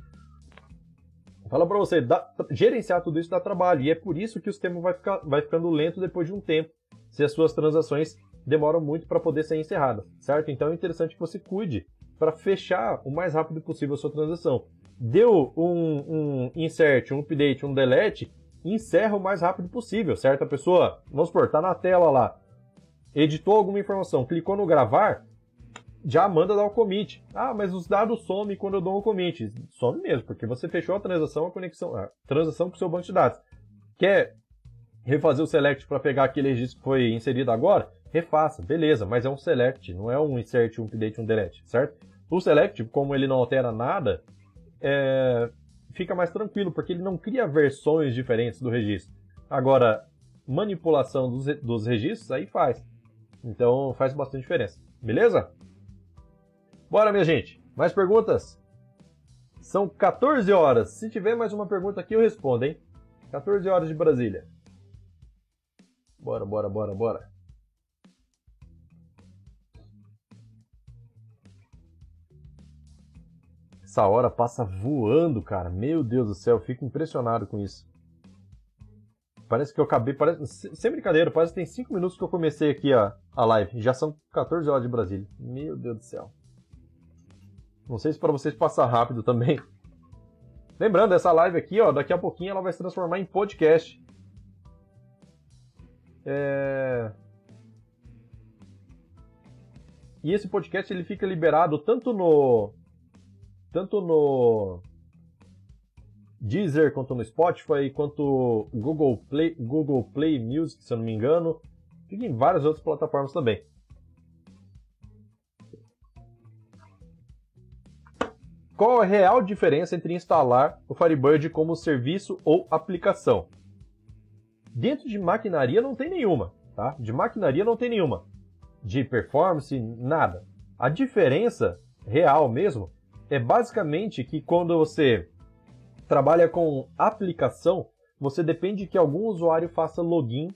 Speaker 1: Fala para você, dá, gerenciar tudo isso dá trabalho. E é por isso que o sistema vai, ficar, vai ficando lento depois de um tempo, se as suas transações demoram muito para poder ser encerradas, certo? Então é interessante que você cuide para fechar o mais rápido possível a sua transação. Deu um, um insert, um update, um delete, encerra o mais rápido possível, certo? A pessoa, vamos supor, tá na tela lá, editou alguma informação, clicou no gravar, já manda dar o commit. Ah, mas os dados somem quando eu dou um commit. Some mesmo, porque você fechou a transação, a conexão, a transação com o seu banco de dados. Quer refazer o select para pegar aquele registro que foi inserido agora? Refaça, beleza, mas é um select, não é um insert, um update, um delete, certo? O select, como ele não altera nada, é... fica mais tranquilo, porque ele não cria versões diferentes do registro. Agora, manipulação dos, dos registros, aí faz. Então faz bastante diferença. Beleza? Bora, minha gente. Mais perguntas? São 14 horas. Se tiver mais uma pergunta aqui, eu respondo, hein? 14 horas de Brasília. Bora, bora, bora, bora. Essa hora passa voando, cara. Meu Deus do céu, fico impressionado com isso. Parece que eu acabei. Parece, sem brincadeira, parece que tem 5 minutos que eu comecei aqui a, a live. Já são 14 horas de Brasília. Meu Deus do céu. Não sei se para vocês passar rápido também. Lembrando, essa live aqui, ó, daqui a pouquinho ela vai se transformar em podcast. É... E esse podcast ele fica liberado tanto no tanto no Deezer quanto no Spotify, quanto Google Play, Google Play Music, se eu não me engano. Fica em várias outras plataformas também. Qual a real diferença entre instalar o Firebird como serviço ou aplicação? Dentro de maquinaria não tem nenhuma, tá? De maquinaria não tem nenhuma. De performance, nada. A diferença real mesmo é basicamente que quando você trabalha com aplicação, você depende que algum usuário faça login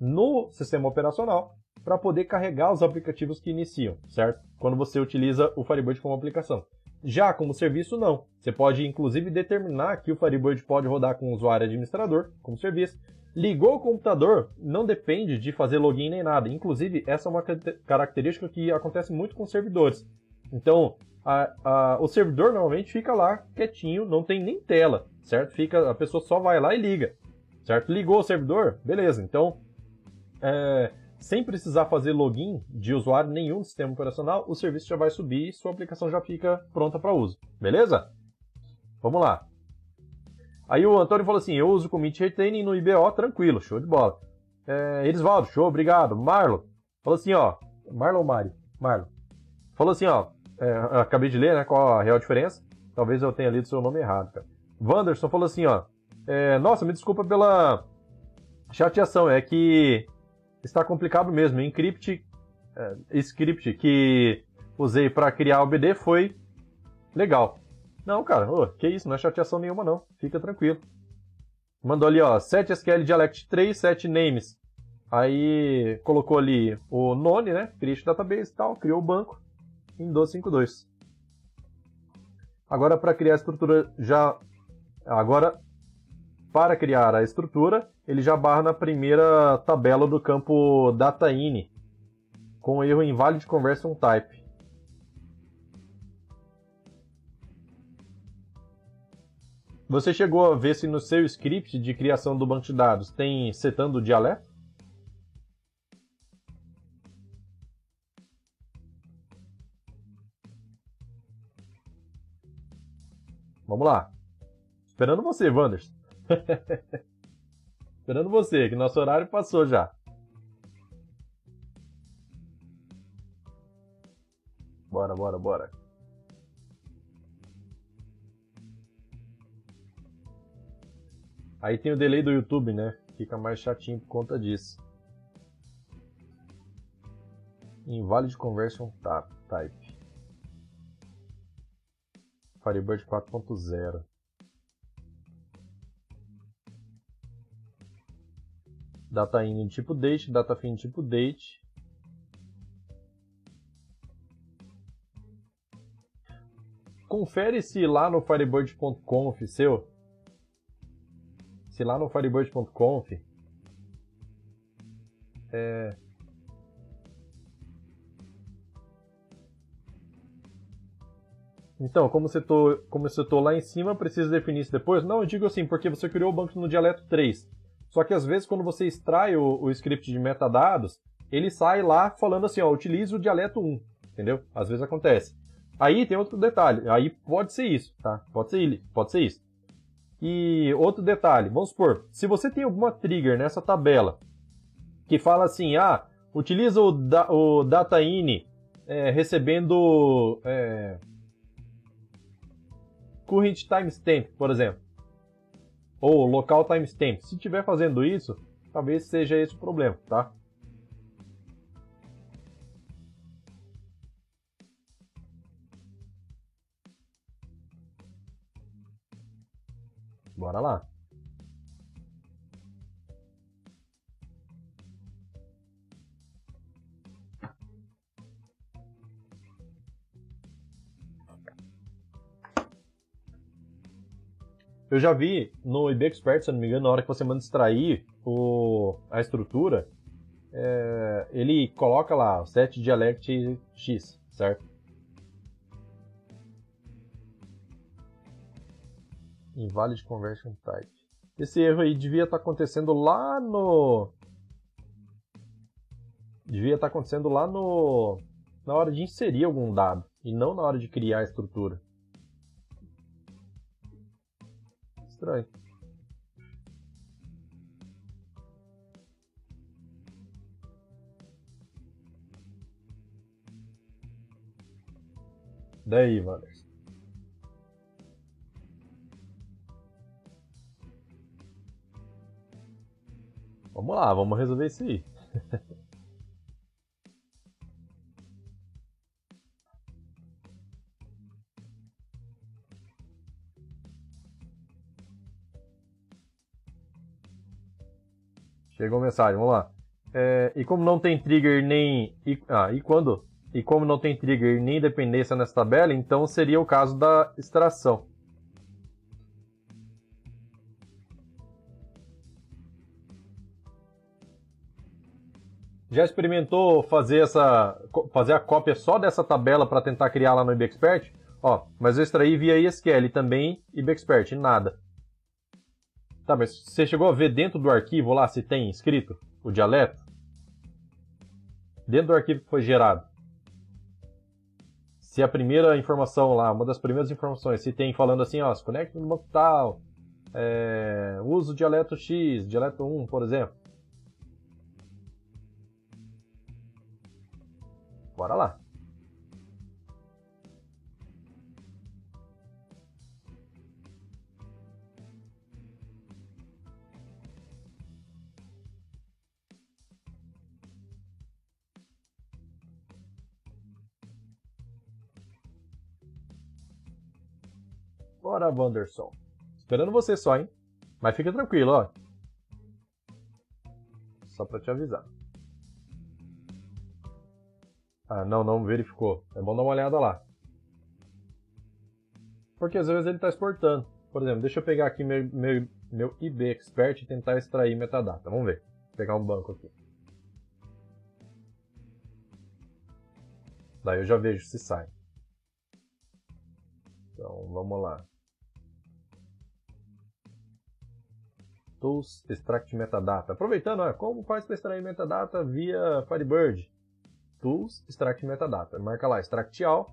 Speaker 1: no sistema operacional para poder carregar os aplicativos que iniciam, certo? Quando você utiliza o Firebird como aplicação. Já como serviço, não. Você pode, inclusive, determinar que o Firebird pode rodar com o usuário administrador como serviço. Ligou o computador, não depende de fazer login nem nada. Inclusive, essa é uma característica que acontece muito com servidores. Então, a, a, o servidor normalmente fica lá quietinho, não tem nem tela, certo? Fica, a pessoa só vai lá e liga, certo? Ligou o servidor, beleza. Então, é, sem precisar fazer login de usuário nenhum sistema operacional, o serviço já vai subir e sua aplicação já fica pronta para uso, beleza? Vamos lá. Aí o Antônio falou assim: eu uso commit retaining no IBO, tranquilo, show de bola. É, Elisvaldo, show, obrigado. Marlon, falou assim: ó, Marlon Mário? Marlon. Falou assim: ó, é, acabei de ler, né? Qual a real diferença? Talvez eu tenha lido seu nome errado, cara. Wanderson falou assim, ó. É, Nossa, me desculpa pela chateação, é que está complicado mesmo. Encrypt, é, script que usei para criar o BD foi legal. Não, cara, ô, que isso, não é chateação nenhuma não. Fica tranquilo. Mandou ali, ó, 7 SQL Dialect 3, 7 names. Aí colocou ali o none, né? Create database e tal, criou o banco em 1252. Agora para criar a estrutura já agora para criar a estrutura, ele já barra na primeira tabela do campo data_in com erro invalid conversion type. Você chegou a ver se no seu script de criação do banco de dados tem setando o dialeto? Vamos lá. Esperando você, Wanders. Esperando você, que nosso horário passou já. Bora, bora, bora. Aí tem o delay do YouTube, né? Fica mais chatinho por conta disso. Invalid conversion type. Firebird 4.0. Data in tipo date, data fin tipo date. Confere se lá no firebird.conf seu, se lá no firebird.conf é, Então, como você tô, como você tô lá em cima, precisa definir isso depois? Não, eu digo assim, porque você criou o banco no dialeto 3. Só que às vezes quando você extrai o, o script de metadados, ele sai lá falando assim, ó, utilize o dialeto 1, entendeu? Às vezes acontece. Aí tem outro detalhe, aí pode ser isso, tá? Pode ser, pode ser isso. E outro detalhe, vamos supor, se você tem alguma trigger nessa tabela que fala assim, ah, utiliza o, da, o data_in é, recebendo é, current timestamp, por exemplo, ou local timestamp. Se estiver fazendo isso, talvez seja esse o problema, tá? Bora lá! Eu já vi no IB Expert, se não me engano, na hora que você manda extrair o, a estrutura, é, ele coloca lá o set dialect X, certo? Invalid conversion type. Esse erro aí devia estar tá acontecendo lá no. Devia estar tá acontecendo lá no. Na hora de inserir algum dado. E não na hora de criar a estrutura. Estranho. Daí, Valer. Vamos lá, vamos resolver isso aí. Chegou mensagem, vamos lá. É, e como não tem trigger nem. E, ah, e quando? E como não tem trigger nem dependência nessa tabela, então seria o caso da extração. Já experimentou fazer essa fazer a cópia só dessa tabela para tentar criar lá no IBExpert? Ó, mas eu extraí via ISQL também IBExpert, nada. Tá, mas você chegou a ver dentro do arquivo lá se tem escrito o dialeto? Dentro do arquivo que foi gerado. Se a primeira informação lá, uma das primeiras informações, se tem falando assim, ó, se conecta no banco tal, é, o dialeto X, dialeto 1, por exemplo. Bora lá. Bora, Wanderson. Esperando você só, hein? Mas fica tranquilo, ó. Só pra te avisar. Ah, não, não verificou. É bom dar uma olhada lá. Porque às vezes ele está exportando. Por exemplo, deixa eu pegar aqui meu, meu, meu IB Expert e tentar extrair metadata. Vamos ver. Vou pegar um banco aqui. Daí eu já vejo se sai. Então, vamos lá. Tools Extract Metadata. Aproveitando, ó, como faz para extrair metadata via Firebird? Tools, Extract Metadata. Marca lá, Extract All.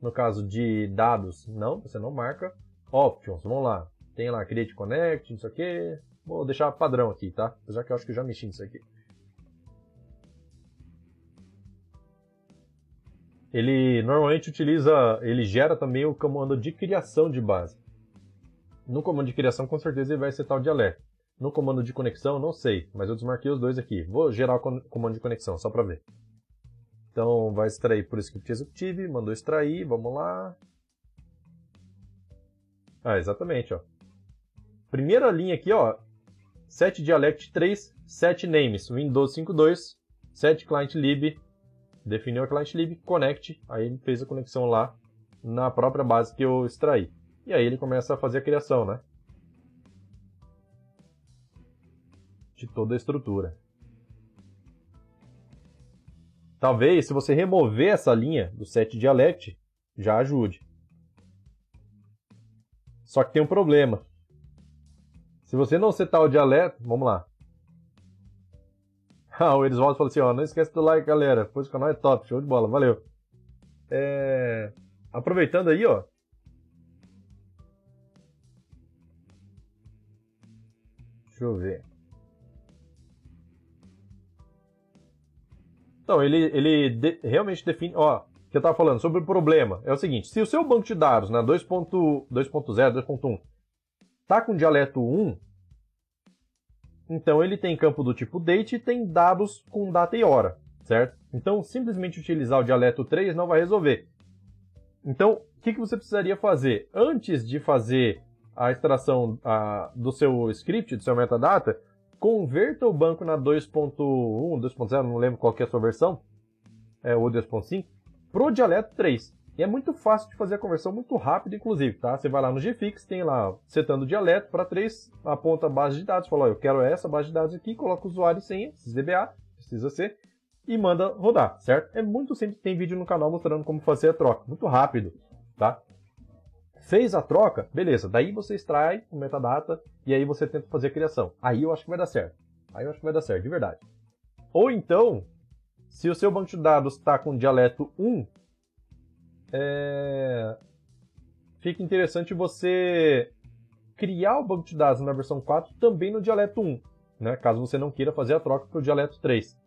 Speaker 1: No caso de dados, não, você não marca. Options, vamos lá. Tem lá Create Connect, não sei o que. Vou deixar padrão aqui, tá? Apesar que eu acho que eu já mexi nisso aqui. Ele normalmente utiliza, ele gera também o comando de criação de base. No comando de criação, com certeza, ele vai setar o dialeto. No comando de conexão, não sei, mas eu desmarquei os dois aqui. Vou gerar o comando de conexão, só para ver. Então vai extrair por script executivo, mandou extrair, vamos lá. Ah, exatamente, ó. Primeira linha aqui, ó. Set dialect 3, set names, Windows 5.2, set client lib, definiu a client lib, connect, aí ele fez a conexão lá na própria base que eu extraí. E aí ele começa a fazer a criação, né? De toda a estrutura. Talvez, se você remover essa linha do set dialect, já ajude. Só que tem um problema. Se você não setar o dialeto, vamos lá. Ah, o Elisvaldo falou assim, ó, não esquece do like, galera, pois o canal é top, show de bola, valeu. É... Aproveitando aí, ó. Deixa eu ver. Então, ele, ele de, realmente define. Ó, que eu estava falando sobre o problema. É o seguinte: se o seu banco de dados na 2.0, 2.1 tá com dialeto 1, então ele tem campo do tipo date e tem dados com data e hora, certo? Então, simplesmente utilizar o dialeto 3 não vai resolver. Então, o que, que você precisaria fazer? Antes de fazer a extração a, do seu script, do seu metadata, converta o banco na 2.1, 2.0, não lembro qual é a sua versão, é, ou 2.5, pro dialeto 3. E é muito fácil de fazer a conversão, muito rápido, inclusive, tá? Você vai lá no GFix, tem lá, setando o dialeto para 3, aponta a base de dados, fala, ó, eu quero essa base de dados aqui, coloca o usuário e senha, precisa ser, e manda rodar, certo? É muito simples, tem vídeo no canal mostrando como fazer a troca, muito rápido, tá? Fez a troca, beleza, daí você extrai o metadata e aí você tenta fazer a criação. Aí eu acho que vai dar certo. Aí eu acho que vai dar certo, de verdade. Ou então, se o seu banco de dados está com dialeto 1, é... fica interessante você criar o banco de dados na versão 4 também no dialeto 1, né? caso você não queira fazer a troca para o dialeto 3.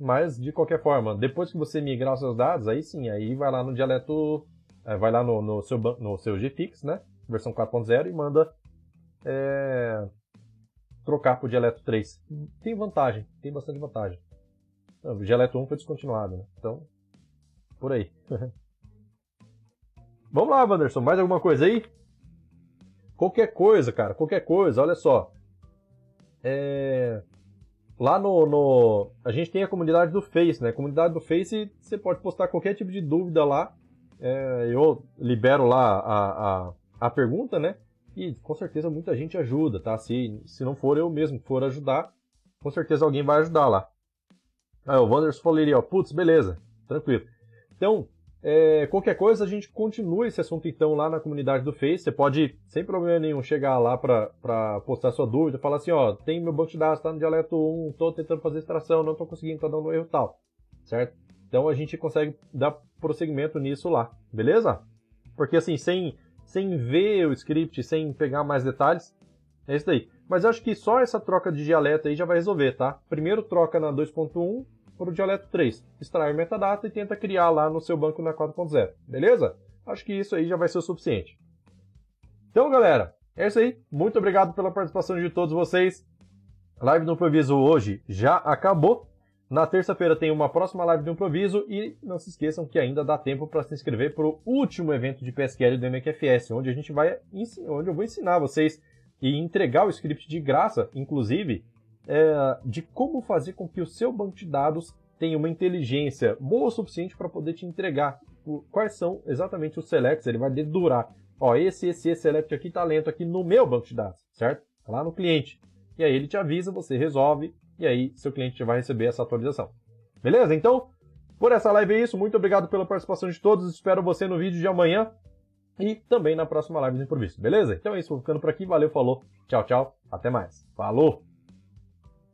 Speaker 1: Mas, de qualquer forma, depois que você migrar os seus dados, aí sim, aí vai lá no dialeto, é, vai lá no, no, seu, no seu GFix, né? versão 4.0 e manda é, trocar para o dialeto 3. Tem vantagem, tem bastante vantagem. O dialeto 1 foi descontinuado, né? então, por aí. Vamos lá, Wanderson, mais alguma coisa aí? Qualquer coisa, cara, qualquer coisa, olha só. É... Lá no, no, A gente tem a comunidade do Face, né? Comunidade do Face, você pode postar qualquer tipo de dúvida lá. É... Eu libero lá a, a, a pergunta, né? E com certeza muita gente ajuda, tá? Se, se não for eu mesmo que for ajudar, com certeza alguém vai ajudar lá. Ah, o Wanderson falou ali, ó, putz, beleza, tranquilo. Então, é, qualquer coisa, a gente continua esse assunto então lá na comunidade do Face. Você pode, sem problema nenhum, chegar lá para postar sua dúvida, falar assim, ó, tem meu banco de dados, tá no dialeto 1, tô tentando fazer extração, não tô conseguindo, tá dando erro tal, certo? Então a gente consegue dar prosseguimento nisso lá, beleza? Porque assim, sem, sem ver o script, sem pegar mais detalhes, é isso daí. Mas acho que só essa troca de dialeto aí já vai resolver, tá? Primeiro troca na 2.1, para o dialeto 3. Extrai o metadata e tenta criar lá no seu banco na 4.0. Beleza? Acho que isso aí já vai ser o suficiente. Então, galera, é isso aí. Muito obrigado pela participação de todos vocês. A live do improviso hoje já acabou. Na terça-feira tem uma próxima live do improviso e não se esqueçam que ainda dá tempo para se inscrever para o último evento de PSQL do MQFS, onde a gente vai onde eu vou ensinar vocês e entregar o script de graça, inclusive, é, de como fazer com que o seu banco de dados tenha uma inteligência boa o suficiente para poder te entregar quais são exatamente os selects. Ele vai dedurar, ó, esse, esse, esse select aqui está lento aqui no meu banco de dados, certo? Tá lá no cliente. E aí ele te avisa, você resolve, e aí seu cliente vai receber essa atualização. Beleza? Então, por essa live é isso. Muito obrigado pela participação de todos. Espero você no vídeo de amanhã e também na próxima live do improviso. Beleza? Então é isso. Vou ficando por aqui. Valeu, falou. Tchau, tchau. Até mais. Falou!